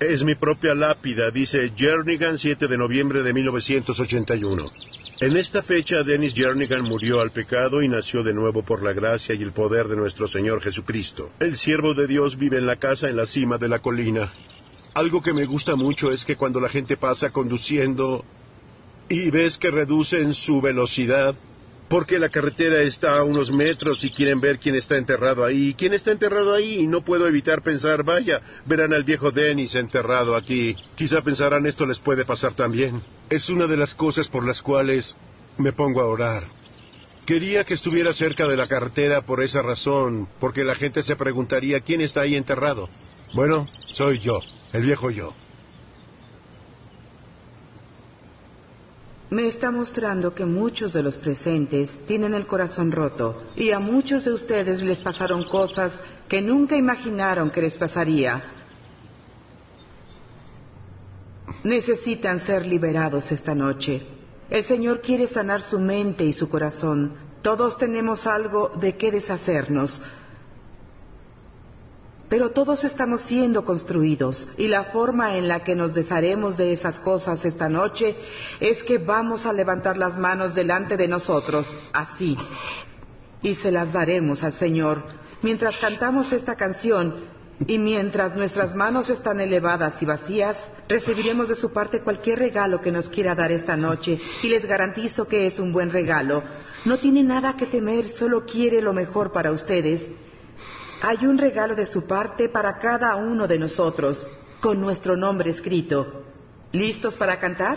[SPEAKER 5] Es mi propia lápida, dice Jernigan 7 de noviembre de 1981. En esta fecha Dennis Jernigan murió al pecado y nació de nuevo por la gracia y el poder de nuestro Señor Jesucristo. El siervo de Dios vive en la casa en la cima de la colina. Algo que me gusta mucho es que cuando la gente pasa conduciendo y ves que reducen su velocidad porque la carretera está a unos metros y quieren ver quién está enterrado ahí. ¿Quién está enterrado ahí? Y no puedo evitar pensar, vaya, verán al viejo Dennis enterrado aquí. Quizá pensarán esto les puede pasar también. Es una de las cosas por las cuales me pongo a orar. Quería que estuviera cerca de la carretera por esa razón, porque la gente se preguntaría quién está ahí enterrado. Bueno, soy yo, el viejo yo.
[SPEAKER 18] Me está mostrando que muchos de los presentes tienen el corazón roto y a muchos de ustedes les pasaron cosas que nunca imaginaron que les pasaría. Necesitan ser liberados esta noche. El Señor quiere sanar su mente y su corazón. Todos tenemos algo de qué deshacernos. Pero todos estamos siendo construidos y la forma en la que nos desharemos de esas cosas esta noche es que vamos a levantar las manos delante de nosotros, así, y se las daremos al Señor. Mientras cantamos esta canción y mientras nuestras manos están elevadas y vacías, recibiremos de su parte cualquier regalo que nos quiera dar esta noche y les garantizo que es un buen regalo. No tiene nada que temer, solo quiere lo mejor para ustedes. Hay un regalo de su parte para cada uno de nosotros, con nuestro nombre escrito. ¿Listos para cantar?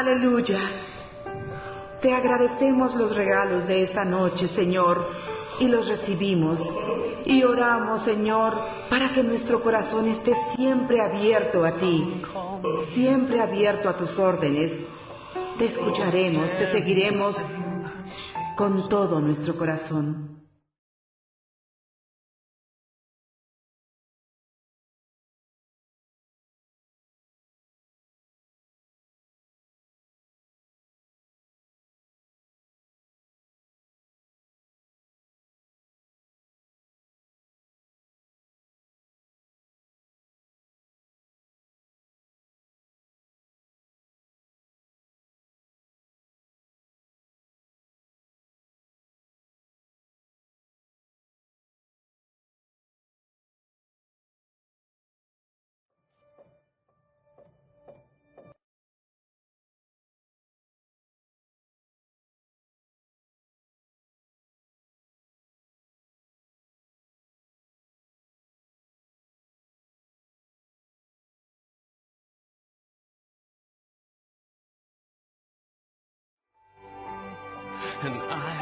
[SPEAKER 18] Aleluya. Te agradecemos los regalos de esta noche, Señor, y los recibimos. Y oramos, Señor, para que nuestro corazón esté siempre abierto a ti, siempre abierto a tus órdenes. Te escucharemos, te seguiremos con todo nuestro corazón.
[SPEAKER 11] And I